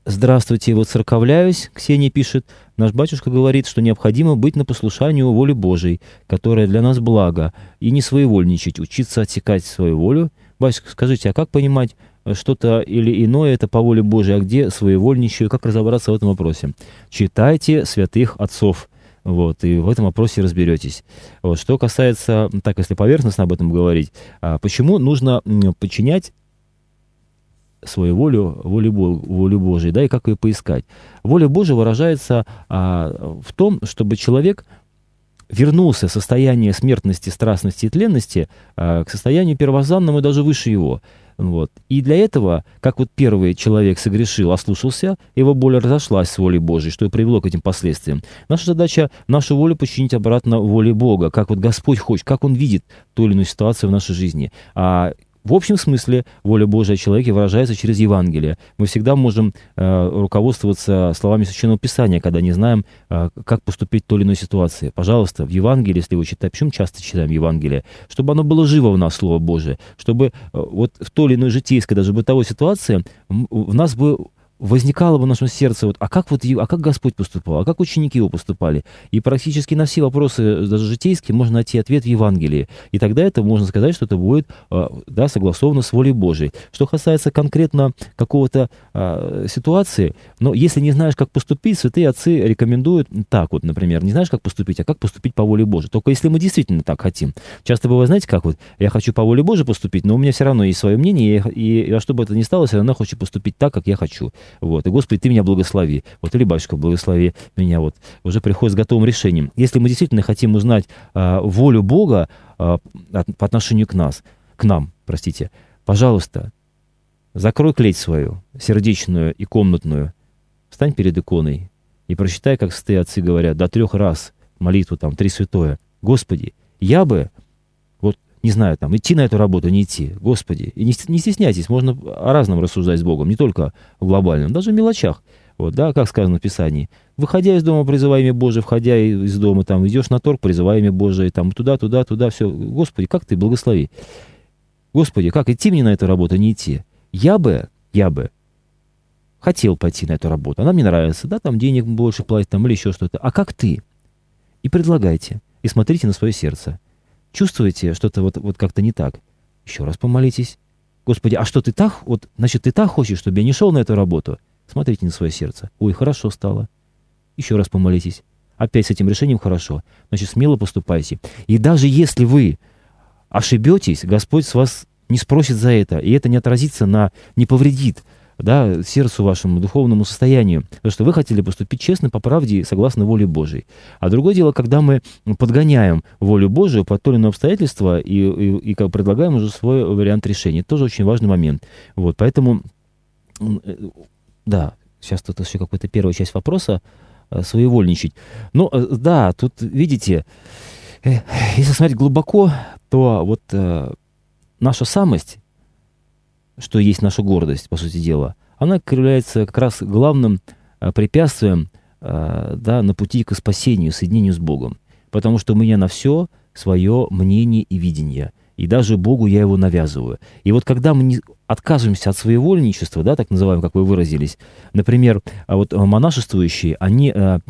Здравствуйте, вот церковляюсь, Ксения пишет. Наш батюшка говорит, что необходимо быть на послушанию воли Божией, которая для нас благо, и не своевольничать, учиться отсекать свою волю. Батюшка, скажите, а как понимать э, что-то или иное это по воле Божией, а где своевольничаю, как разобраться в этом вопросе? Читайте святых отцов. Вот, и в этом вопросе разберетесь. Вот, что касается, так если поверхностно об этом говорить, а почему нужно подчинять свою волю, волю, волю Божию, да, и как ее поискать. Воля Божия выражается а, в том, чтобы человек вернулся в состояние смертности, страстности и тленности а, к состоянию первозданному и даже выше его. Вот. И для этого, как вот первый человек согрешил, ослушался, его боль разошлась с волей Божией, что и привело к этим последствиям. Наша задача нашу волю подчинить обратно воле Бога, как вот Господь хочет, как Он видит ту или иную ситуацию в нашей жизни. А в общем смысле воля Божия о человеке выражается через Евангелие. Мы всегда можем э, руководствоваться словами Священного Писания, когда не знаем, э, как поступить в той или иной ситуации. Пожалуйста, в Евангелии, если вы читаете, почему часто читаем Евангелие? Чтобы оно было живо в нас, Слово Божие, чтобы э, вот в той или иной житейской, даже бытовой ситуации в нас бы возникало бы в нашем сердце, вот, а как вот, а как Господь поступал, а как ученики его поступали? И практически на все вопросы, даже житейские, можно найти ответ в Евангелии. И тогда это можно сказать, что это будет а, да, согласовано с волей Божией. Что касается конкретно какого-то а, ситуации, но если не знаешь, как поступить, святые отцы рекомендуют так вот, например, не знаешь, как поступить, а как поступить по воле Божией. Только если мы действительно так хотим. Часто бывает, знаете, как вот, я хочу по воле Божией поступить, но у меня все равно есть свое мнение, и, и, и что бы это ни стало, все равно хочу поступить так, как я хочу. Вот. И, Господи, Ты меня благослови. Вот, или Батюшка, благослови меня. Вот. Уже приходит с готовым решением. Если мы действительно хотим узнать а, волю Бога а, по отношению к нас, к нам, простите, пожалуйста, закрой клеть свою, сердечную и комнатную, встань перед иконой и прочитай, как святые отцы говорят, до трех раз молитву там, три святое. Господи, я бы не знаю, там, идти на эту работу, не идти. Господи, и не, не стесняйтесь, можно о разном рассуждать с Богом, не только в глобальном, даже в мелочах. Вот, да, как сказано в Писании. Выходя из дома, призывай имя Божие, входя из дома, там, идешь на торг, призывай имя Божие, там, туда, туда, туда, все. Господи, как ты, благослови. Господи, как идти мне на эту работу, не идти? Я бы, я бы хотел пойти на эту работу, она мне нравится, да, там денег больше платить, там, или еще что-то. А как ты? И предлагайте, и смотрите на свое сердце чувствуете что-то вот, вот как-то не так, еще раз помолитесь. Господи, а что ты так, вот, значит, ты так хочешь, чтобы я не шел на эту работу? Смотрите на свое сердце. Ой, хорошо стало. Еще раз помолитесь. Опять с этим решением хорошо. Значит, смело поступайте. И даже если вы ошибетесь, Господь с вас не спросит за это, и это не отразится на, не повредит да, сердцу вашему, духовному состоянию, потому что вы хотели поступить честно, по правде, согласно воле Божией. А другое дело, когда мы подгоняем волю Божию под то или иное обстоятельство и, и, и как предлагаем уже свой вариант решения. Это тоже очень важный момент. Вот, поэтому, э, да, сейчас тут еще какая-то первая часть вопроса, э, своевольничать. Ну, э, да, тут, видите, если смотреть глубоко, то вот наша самость что есть наша гордость, по сути дела, она является как раз главным э, препятствием э, да, на пути к спасению, соединению с Богом. потому что у меня на все свое мнение и видение. И даже Богу я его навязываю. И вот когда мы не отказываемся от своевольничества, да, так называемого, как вы выразились, например, а вот монашествующие, они э,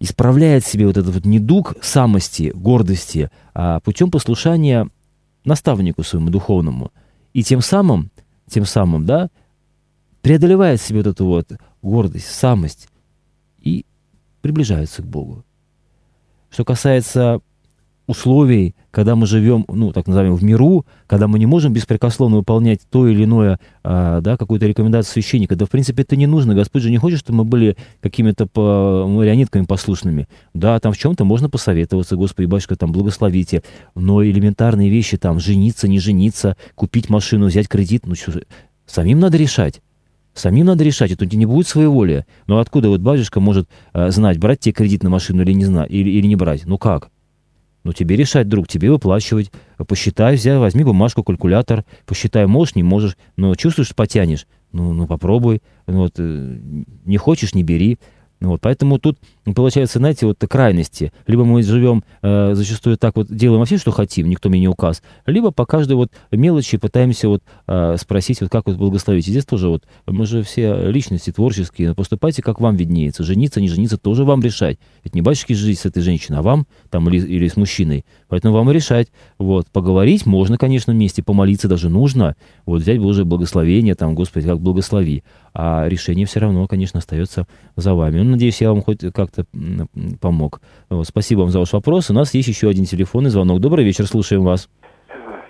исправляют себе вот этот вот недуг самости, гордости а, путем послушания наставнику своему духовному. И тем самым, тем самым, да, преодолевает себе вот эту вот гордость, самость и приближается к Богу. Что касается условий, когда мы живем, ну, так называемым, в миру, когда мы не можем беспрекословно выполнять то или иное, а, да, какую-то рекомендацию священника, да, в принципе, это не нужно. Господь же не хочет, чтобы мы были какими-то по, марионетками послушными. Да, там в чем-то можно посоветоваться, Господи, батюшка, там, благословите, но элементарные вещи, там, жениться, не жениться, купить машину, взять кредит, ну, что, самим надо решать. Самим надо решать, это не будет своей воли. Но откуда вот батюшка может э, знать, брать тебе кредит на машину или не, знать, или, или не брать? Ну как? Ну, тебе решать, друг, тебе выплачивать. Посчитай, взяй, возьми бумажку, калькулятор, посчитай, можешь, не можешь, но чувствуешь, потянешь. Ну, ну попробуй. Ну, вот, э, не хочешь, не бери. Вот, поэтому тут получается, знаете, вот крайности. Либо мы живем э, зачастую так вот, делаем вообще, что хотим, никто мне не указ, либо по каждой вот мелочи пытаемся вот э, спросить, вот как вот благословить. И здесь тоже вот, мы же все личности творческие, поступайте, как вам виднеется. Жениться, не жениться, тоже вам решать. Ведь не батюшки жить с этой женщиной, а вам там или, или с мужчиной. Поэтому вам решать. Вот, поговорить можно, конечно, вместе, помолиться даже нужно. Вот, взять Божие благословение, там, Господи, как благослови. А решение все равно, конечно, остается за вами. Ну, надеюсь, я вам хоть как-то помог. Спасибо вам за ваш вопрос. У нас есть еще один телефонный звонок. Добрый вечер, слушаем вас.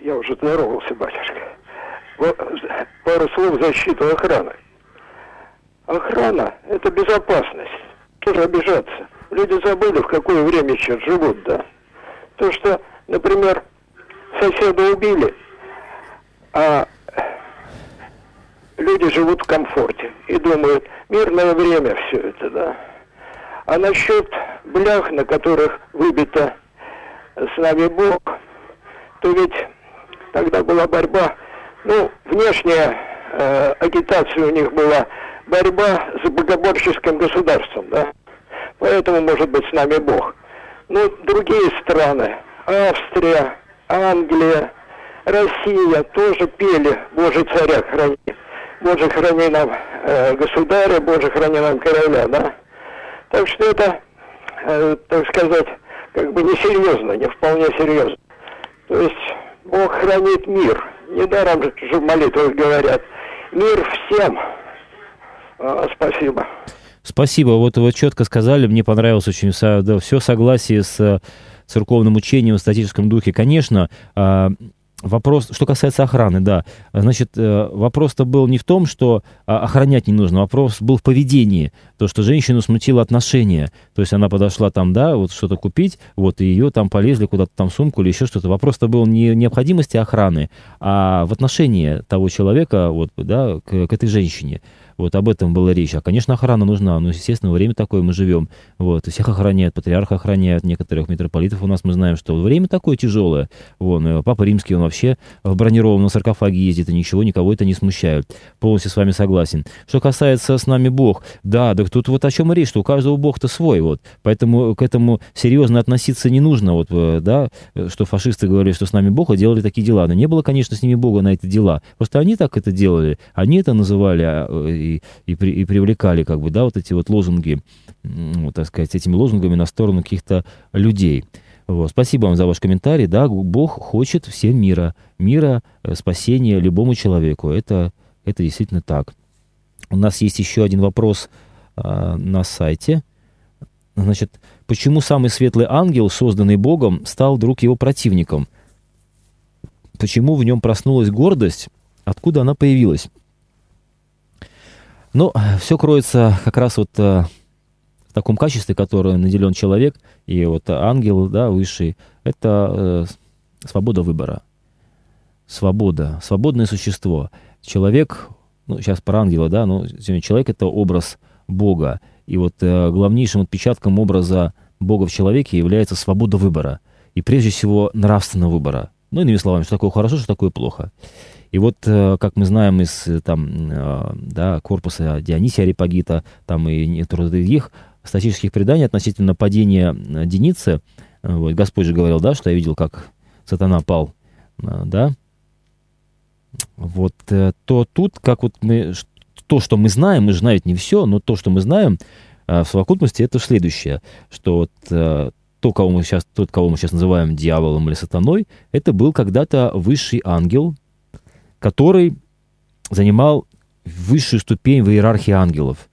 Я уже здоровался, батюшка. Пару слов защиту охраны. Охрана – это безопасность. Тоже обижаться. Люди забыли, в какое время сейчас живут, да. То, что, например, соседа убили, а люди живут в комфорте и думают, мирное время все это, да. А насчет блях, на которых выбито с нами Бог, то ведь тогда была борьба, ну, внешняя э, агитация у них была борьба с богоборческим государством, да. Поэтому, может быть, с нами Бог. Ну, другие страны, Австрия, Англия, Россия тоже пели «Боже, царя храни». «Боже, храни нам э, государя, Боже, храни нам короля», да? Так что это, э, так сказать, как бы несерьезно, не вполне серьезно. То есть Бог хранит мир. Недаром же в молитвах говорят. Мир всем. А, спасибо. Спасибо. Вот вы четко сказали, мне понравилось очень да, все согласие с э, церковным учением в статическом духе. Конечно, а, Вопрос, что касается охраны, да. Значит, э, вопрос-то был не в том, что а, охранять не нужно, вопрос был в поведении. То, что женщину смутило отношение. То есть она подошла там, да, вот что-то купить, вот, и ее там полезли куда-то там сумку или еще что-то. Вопрос-то был не в необходимости охраны, а в отношении того человека, вот, да, к, к этой женщине. Вот об этом была речь. А, конечно, охрана нужна. Ну, естественно, время такое мы живем. Вот, всех охраняют, патриарха охраняют, некоторых митрополитов у нас мы знаем, что время такое тяжелое. Вон, э, Папа Римский, он вообще в бронированном саркофаге ездит, и ничего, никого это не смущает. Полностью с вами согласен. Что касается с нами Бог, да, да тут вот о чем речь, что у каждого Бог-то свой, вот. Поэтому к этому серьезно относиться не нужно, вот, э, да, что фашисты говорили, что с нами Бог, и делали такие дела. Но не было, конечно, с ними Бога на эти дела. Просто они так это делали, они это называли а, э, и, и, при, и привлекали, как бы, да, вот эти вот лозунги, вот, так сказать, этими лозунгами на сторону каких-то людей. Вот. Спасибо вам за ваш комментарий. Да, Бог хочет всем мира, мира, э, спасения любому человеку. Это, это действительно так. У нас есть еще один вопрос а, на сайте. Значит, почему самый светлый ангел, созданный Богом, стал вдруг его противником? Почему в нем проснулась гордость? Откуда она появилась? Ну, все кроется как раз вот э, в таком качестве, которое наделен человек, и вот ангел, да, высший, это э, свобода выбора. Свобода, свободное существо. Человек, ну, сейчас про ангела, да, но сегодня человек — это образ Бога. И вот э, главнейшим отпечатком образа Бога в человеке является свобода выбора. И прежде всего нравственного выбора. Ну, иными словами, что такое хорошо, что такое плохо. И вот, э, как мы знаем из э, там, э, да, корпуса Дионисия Арипагита, там и других статических преданий относительно падения Деницы, Вот, Господь же говорил, да, что я видел, как сатана пал, да, вот, то тут, как вот мы, то, что мы знаем, мы же знаем не все, но то, что мы знаем, в совокупности это следующее, что вот то, кого мы сейчас, тот, кого мы сейчас называем дьяволом или сатаной, это был когда-то высший ангел, который занимал высшую ступень в иерархии ангелов.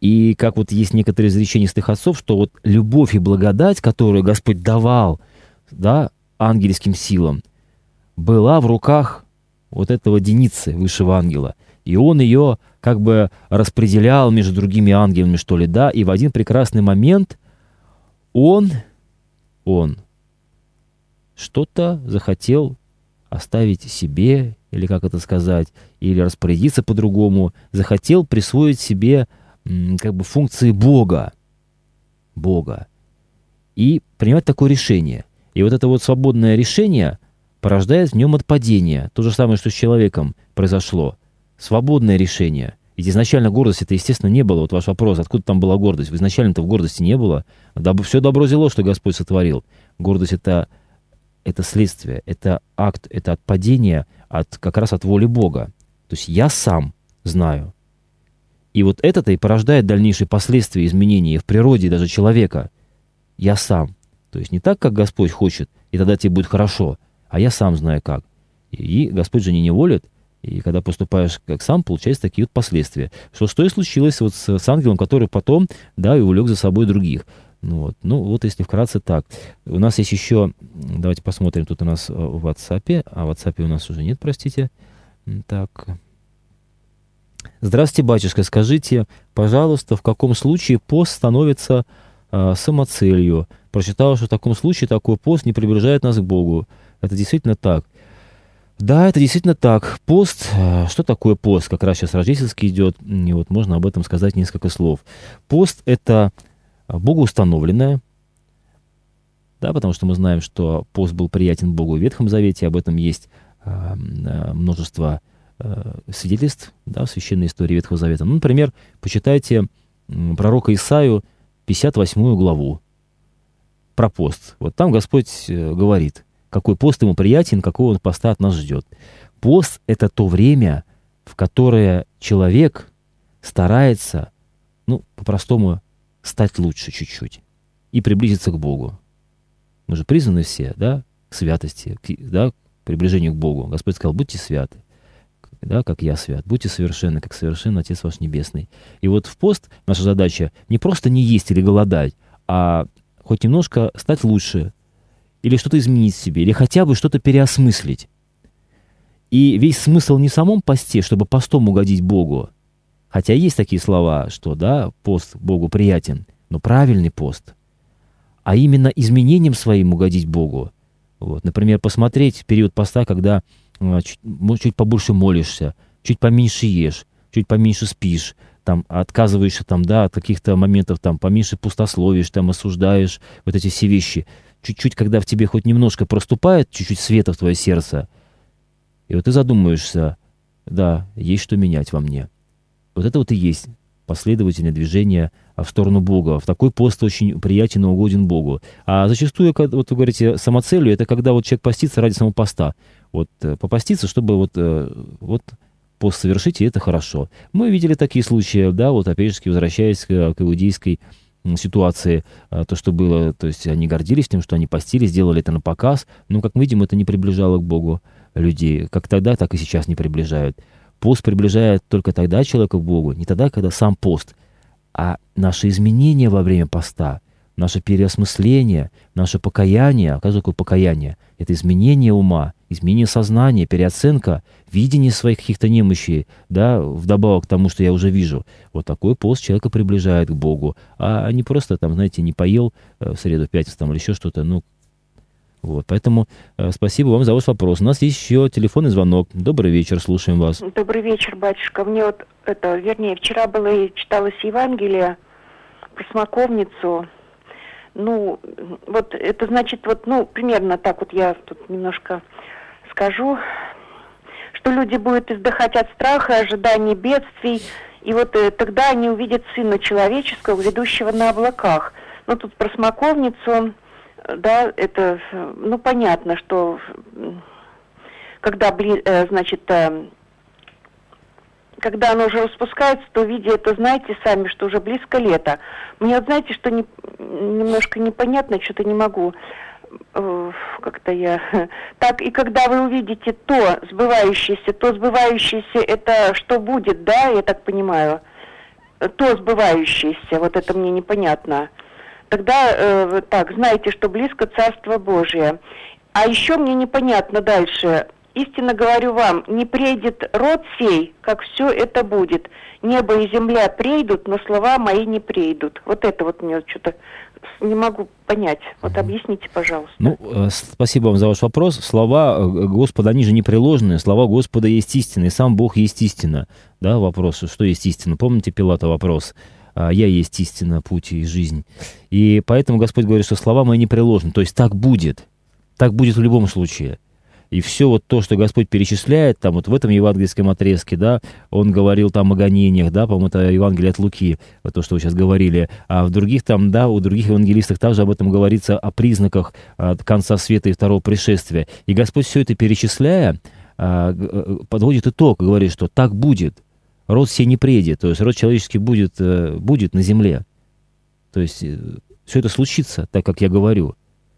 И как вот есть некоторые изречения святых отцов, что вот любовь и благодать, которую Господь давал да, ангельским силам, была в руках вот этого единицы высшего ангела. И он ее как бы распределял между другими ангелами, что ли, да, и в один прекрасный момент он, он что-то захотел оставить себе, или как это сказать, или распорядиться по-другому, захотел присвоить себе как бы функции Бога, Бога, и принимать такое решение. И вот это вот свободное решение порождает в нем отпадение. То же самое, что с человеком произошло. Свободное решение. Ведь изначально гордости это, естественно, не было. Вот ваш вопрос, откуда там была гордость? Изначально-то в гордости не было. Даб, все добро зело, что Господь сотворил. Гордость это, это следствие, это акт, это отпадение от, как раз от воли Бога. То есть я сам знаю. И вот это-то и порождает дальнейшие последствия изменений в природе даже человека. Я сам. То есть не так, как Господь хочет, и тогда тебе будет хорошо, а я сам знаю как. И Господь же не неволит, и когда поступаешь как сам, получаются такие вот последствия. Что, что и случилось вот с, с ангелом, который потом, да, и увлек за собой других. Ну вот. ну вот если вкратце так. У нас есть еще, давайте посмотрим, тут у нас э, в WhatsApp, а в WhatsApp у нас уже нет, простите. Так. Здравствуйте, батюшка, скажите, пожалуйста, в каком случае пост становится э, самоцелью? Прочитал, что в таком случае такой пост не приближает нас к Богу. Это действительно так. Да, это действительно так. Пост, э, что такое пост? Как раз сейчас рождественский идет, и вот можно об этом сказать несколько слов. Пост – это богоустановленное, да, потому что мы знаем, что пост был приятен Богу в Ветхом Завете, об этом есть э, э множество э, свидетельств да, в священной истории Ветхого Завета. Ну, например, почитайте пророка Исаию 58 главу про пост. Вот там Господь э, говорит – какой пост ему приятен, какого он поста от нас ждет. Пост — это то время, в которое человек старается, ну, по-простому, стать лучше чуть-чуть и приблизиться к Богу. Мы же призваны все, да, к святости, к, да, к приближению к Богу. Господь сказал, будьте святы, да, как я свят, будьте совершенны, как совершен Отец ваш Небесный. И вот в пост наша задача не просто не есть или голодать, а хоть немножко стать лучше, или что-то изменить в себе, или хотя бы что-то переосмыслить. И весь смысл не в самом посте, чтобы постом угодить Богу. Хотя есть такие слова, что да, пост Богу приятен, но правильный пост. А именно изменением своим угодить Богу. Вот. Например, посмотреть период поста, когда э, чуть, чуть побольше молишься, чуть поменьше ешь, чуть поменьше спишь, там отказываешься там, да, от каких-то моментов, там, поменьше пустословишь, там, осуждаешь, вот эти все вещи – чуть-чуть, когда в тебе хоть немножко проступает чуть-чуть света в твое сердце, и вот ты задумаешься, да, есть что менять во мне. Вот это вот и есть последовательное движение в сторону Бога. В такой пост очень приятен и угоден Богу. А зачастую, вот вы говорите, самоцелью, это когда вот человек постится ради самого поста. Вот э, попаститься, чтобы вот, э, вот пост совершить, и это хорошо. Мы видели такие случаи, да, вот опять же, возвращаясь к, к иудейской ситуации, а, то, что было, то есть они гордились тем, что они постили, сделали это на показ, но, как мы видим, это не приближало к Богу людей, как тогда, так и сейчас не приближают. Пост приближает только тогда человека к Богу, не тогда, когда сам пост, а наши изменения во время поста, наше переосмысление, наше покаяние, а что такое покаяние? Это изменение ума, изменение сознания, переоценка, видение своих каких-то немощей, да, вдобавок к тому, что я уже вижу. Вот такой пост человека приближает к Богу, а не просто там, знаете, не поел э, в среду, в пятницу там или еще что-то, ну, вот, поэтому э, спасибо вам за ваш вопрос. У нас есть еще телефонный звонок. Добрый вечер, слушаем вас. Добрый вечер, батюшка. Мне вот это, вернее, вчера было и читалось Евангелие про смоковницу, ну, вот это значит, вот, ну, примерно так вот я тут немножко скажу, что люди будут издыхать от страха, ожиданий бедствий, и вот э, тогда они увидят Сына Человеческого, ведущего на облаках. Ну, тут про смоковницу, да, это, ну, понятно, что когда, э, значит, э, когда оно уже распускается, то видя это, знаете сами, что уже близко лето. Мне вот знаете, что не, немножко непонятно, что-то не могу э, как-то я... Так, и когда вы увидите то сбывающееся, то сбывающееся, это что будет, да, я так понимаю? То сбывающееся, вот это мне непонятно. Тогда, э, так, знаете, что близко Царство Божие. А еще мне непонятно дальше, истинно говорю вам, не придет род сей, как все это будет. Небо и земля придут, но слова мои не придут. Вот это вот мне что-то не могу понять. Вот объясните, пожалуйста. Ну, э, спасибо вам за ваш вопрос. Слова э, Господа, они же непреложные. Слова Господа есть истина, и сам Бог есть истина. Да, вопрос, что есть истина? Помните Пилата вопрос? «А «Я есть истина, путь и жизнь». И поэтому Господь говорит, что слова мои непреложны. То есть так будет. Так будет в любом случае. И все вот то, что Господь перечисляет, там вот в этом евангельском отрезке, да, он говорил там о гонениях, да, по-моему, это Евангелие от Луки, вот то, что вы сейчас говорили, а в других там, да, у других евангелистов также об этом говорится, о признаках а, конца света и второго пришествия. И Господь все это перечисляя, а, э, подводит итог, говорит, что так будет, род все не предет, то есть род человеческий будет, э, будет на земле. То есть э, все это случится, так как я говорю.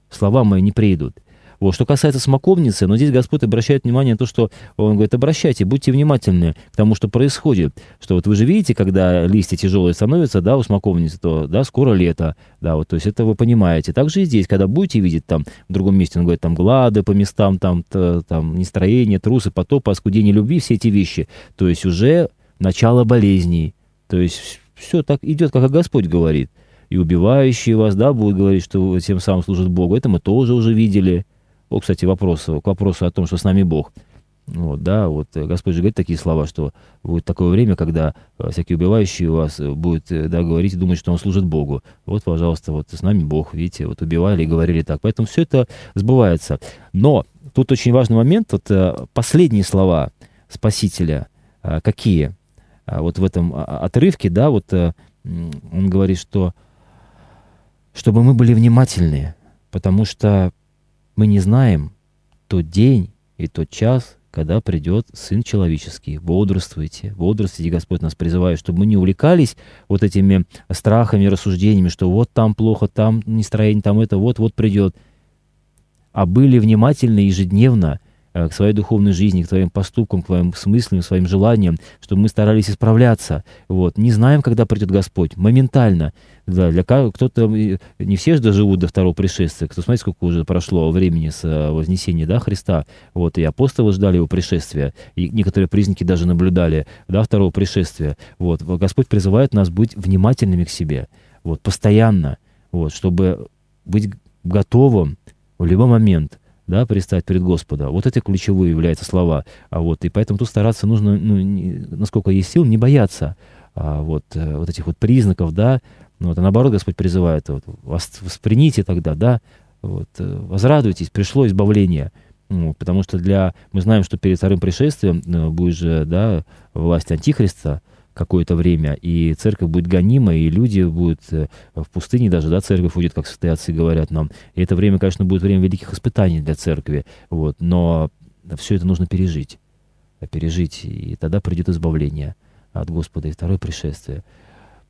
Слова мои не придут. Вот. Что касается смоковницы, но здесь Господь обращает внимание на то, что Он говорит, обращайте, будьте внимательны к тому, что происходит. Что вот вы же видите, когда листья тяжелые становятся, да, у смоковницы, то, да, скоро лето, да, вот, то есть это вы понимаете. Также и здесь, когда будете видеть там, в другом месте, он говорит, там, глады по местам, там, то, там, нестроение, трусы, потоп, оскудение любви, все эти вещи, то есть уже начало болезней, то есть все так идет, как Господь говорит. И убивающие вас, да, будут говорить, что тем самым служат Богу. Это мы тоже уже видели. Вот, кстати, вопрос, к вопросу о том, что с нами Бог. Вот, да, вот э, Господь же говорит такие слова, что будет такое время, когда э, всякие убивающие вас э, будут да, говорить и думать, что он служит Богу. Вот, пожалуйста, вот с нами Бог, видите, вот убивали и говорили так. Поэтому все это сбывается. Но тут очень важный момент, вот последние слова Спасителя, какие? Вот в этом а, отрывке, да, вот он говорит, что чтобы мы были внимательны, потому что мы не знаем тот день и тот час, когда придет Сын Человеческий. Бодрствуйте, бодрствуйте, Господь нас призывает, чтобы мы не увлекались вот этими страхами, рассуждениями, что вот там плохо, там нестроение, там это, вот-вот придет, а были внимательны ежедневно Э, к своей духовной жизни, к твоим поступкам, к твоим смыслам, своим желаниям, чтобы мы старались исправляться. Вот. Не знаем, когда придет Господь. Моментально. Да, для кто-то, не все же доживут до второго пришествия. Кто, смотрите, сколько уже прошло времени с э, вознесения да, Христа. Вот, и апостолы ждали его пришествия. И некоторые признаки даже наблюдали да, второго пришествия. Вот. Господь призывает нас быть внимательными к себе. Вот, постоянно. Вот, чтобы быть готовым в любой момент да, предстать перед Господом. Вот это ключевые являются слова. А вот, и поэтому тут стараться нужно, ну, не, насколько есть сил, не бояться а, вот, э, вот этих вот признаков, да, ну, вот, а наоборот Господь призывает, вот, восприните тогда, да, вот, э, возрадуйтесь, пришло избавление. Ну, потому что для, мы знаем, что перед вторым пришествием э, будет же, да, власть Антихриста, какое-то время, и церковь будет гонима, и люди будут э, в пустыне даже, да, церковь будет, как святые говорят нам. И это время, конечно, будет время великих испытаний для церкви, вот, но все это нужно пережить, пережить, и тогда придет избавление от Господа и второе пришествие.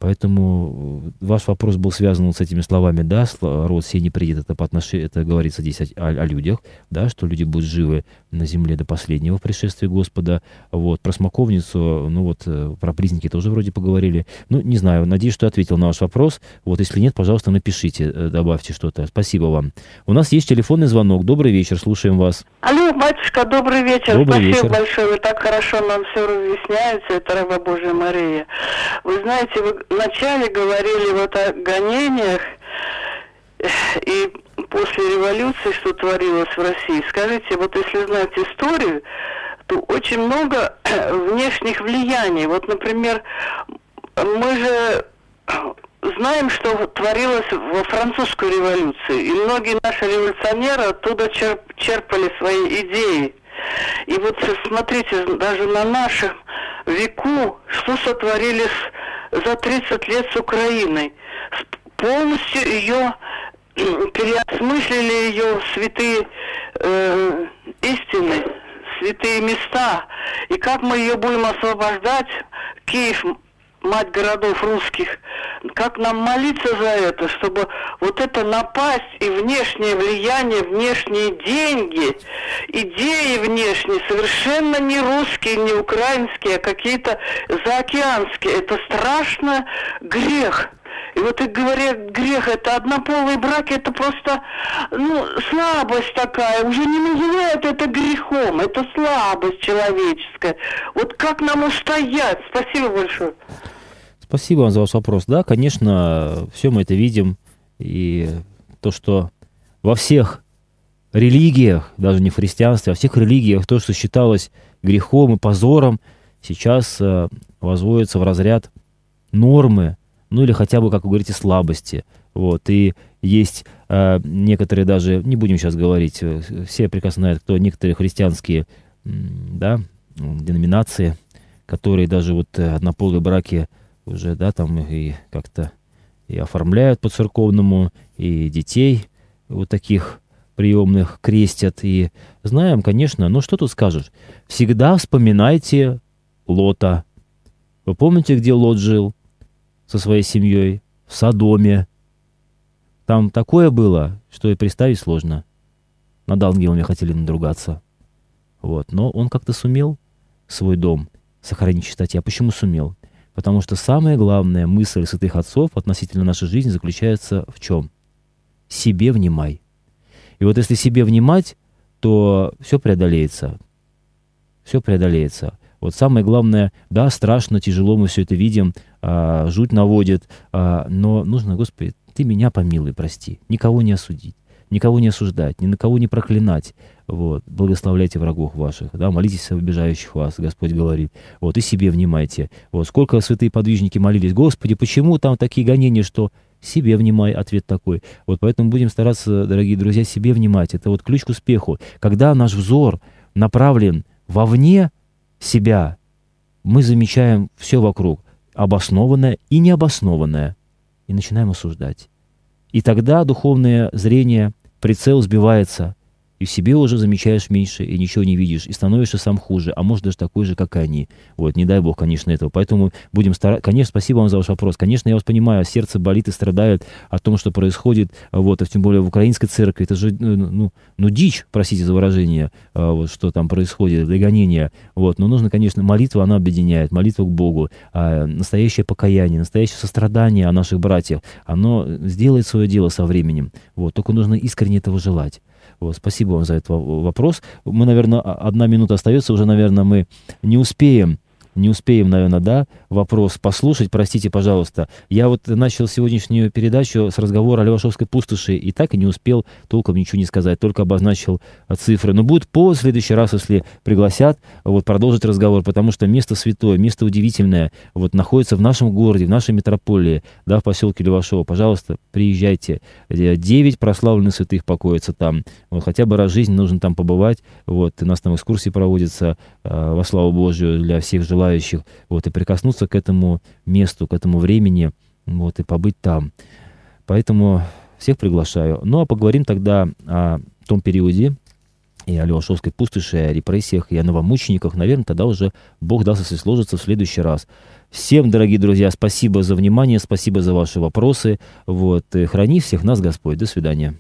Поэтому э, ваш вопрос был связан вот с этими словами, да, род сей не придет, это по отношению, это говорится здесь о, о, людях, да, что люди будут живы на земле до последнего пришествия Господа. Вот, про смоковницу, ну вот, э, про признаки тоже вроде поговорили. Ну, не знаю, надеюсь, что ответил на ваш вопрос. Вот, если нет, пожалуйста, напишите, э, добавьте что-то. Спасибо вам. У нас есть телефонный звонок. Добрый вечер, слушаем вас. Алло, батюшка, добрый вечер. Добрый Спасибо вечер. большое, вы так хорошо нам все разъясняете, это раба Божия Мария. Вы знаете, вы вначале говорили вот о гонениях и после революции, что творилось в России. Скажите, вот если знать историю, то очень много внешних влияний. Вот, например, мы же знаем, что творилось во французской революции, и многие наши революционеры оттуда черп, черпали свои идеи. И вот смотрите, даже на нашем веку, что сотворили за 30 лет с Украиной. Полностью ее переосмыслили ее святые э, истины, святые места. И как мы ее будем освобождать, Киев, мать городов русских, как нам молиться за это, чтобы вот это напасть и внешнее влияние, внешние деньги, идеи внешние, совершенно не русские, не украинские, а какие-то заокеанские. Это страшно грех. И вот и говорят, грех это однополые браки, это просто, ну, слабость такая, уже не называют это грехом, это слабость человеческая. Вот как нам устоять? Спасибо большое. Спасибо вам за ваш вопрос. Да, конечно, все мы это видим. И то, что во всех религиях, даже не в христианстве, а во всех религиях то, что считалось грехом и позором, сейчас э, возводится в разряд нормы, ну или хотя бы, как вы говорите, слабости. Вот, и есть э, некоторые даже, не будем сейчас говорить, э, все прекрасно знают, кто некоторые христианские, да, деноминации, которые даже вот э, однополые браки уже, да, там и как-то и оформляют по церковному, и детей вот таких приемных крестят. И знаем, конечно, но что тут скажешь? Всегда вспоминайте Лота. Вы помните, где Лот жил со своей семьей? В Содоме. Там такое было, что и представить сложно. Над ангелами хотели надругаться. Вот. Но он как-то сумел свой дом сохранить чистоте. А почему сумел? Потому что самая главная мысль святых отцов относительно нашей жизни заключается в чем? Себе внимай. И вот если себе внимать, то все преодолеется. Все преодолеется. Вот самое главное, да, страшно, тяжело, мы все это видим, а, жуть наводит, а, но нужно, Господи, ты меня помилуй, прости, никого не осудить никого не осуждать, ни на кого не проклинать. Вот. Благословляйте врагов ваших, да, молитесь о обижающих вас, Господь говорит. Вот, и себе внимайте. Вот, сколько святые подвижники молились, Господи, почему там такие гонения, что себе внимай, ответ такой. Вот поэтому будем стараться, дорогие друзья, себе внимать. Это вот ключ к успеху. Когда наш взор направлен вовне себя, мы замечаем все вокруг, обоснованное и необоснованное, и начинаем осуждать. И тогда духовное зрение прицел сбивается, и в себе уже замечаешь меньше, и ничего не видишь, и становишься сам хуже, а может даже такой же, как они. Вот, не дай бог, конечно, этого. Поэтому будем стараться. Конечно, спасибо вам за ваш вопрос. Конечно, я вас понимаю, сердце болит и страдает о том, что происходит, вот, а тем более в украинской церкви. Это же, ну, ну, ну дичь, простите за выражение, а, вот, что там происходит, для гонения. Вот, но нужно, конечно, молитва, она объединяет, молитва к Богу, а настоящее покаяние, настоящее сострадание о наших братьях, оно сделает свое дело со временем. Вот, только нужно искренне этого желать. Вот, спасибо вам за этот вопрос. Мы, наверное, одна минута остается, уже, наверное, мы не успеем не успеем, наверное, да, вопрос послушать, простите, пожалуйста. Я вот начал сегодняшнюю передачу с разговора о Левашовской пустоши и так и не успел толком ничего не сказать, только обозначил цифры. Но будет в следующий раз, если пригласят, вот продолжить разговор, потому что место святое, место удивительное, вот находится в нашем городе, в нашей метрополии, да, в поселке Левашово. Пожалуйста, приезжайте. Девять прославленных святых покоятся там. Вот хотя бы раз в жизни нужно там побывать. Вот, у нас там экскурсии проводятся э, во славу Божью для всех желающих желающих, вот, и прикоснуться к этому месту, к этому времени, вот, и побыть там. Поэтому всех приглашаю. Ну, а поговорим тогда о том периоде, и о Левашовской пустоши, о репрессиях, и о новомучениках, наверное, тогда уже Бог даст, если сложится в следующий раз. Всем, дорогие друзья, спасибо за внимание, спасибо за ваши вопросы. Вот, и храни всех нас Господь. До свидания.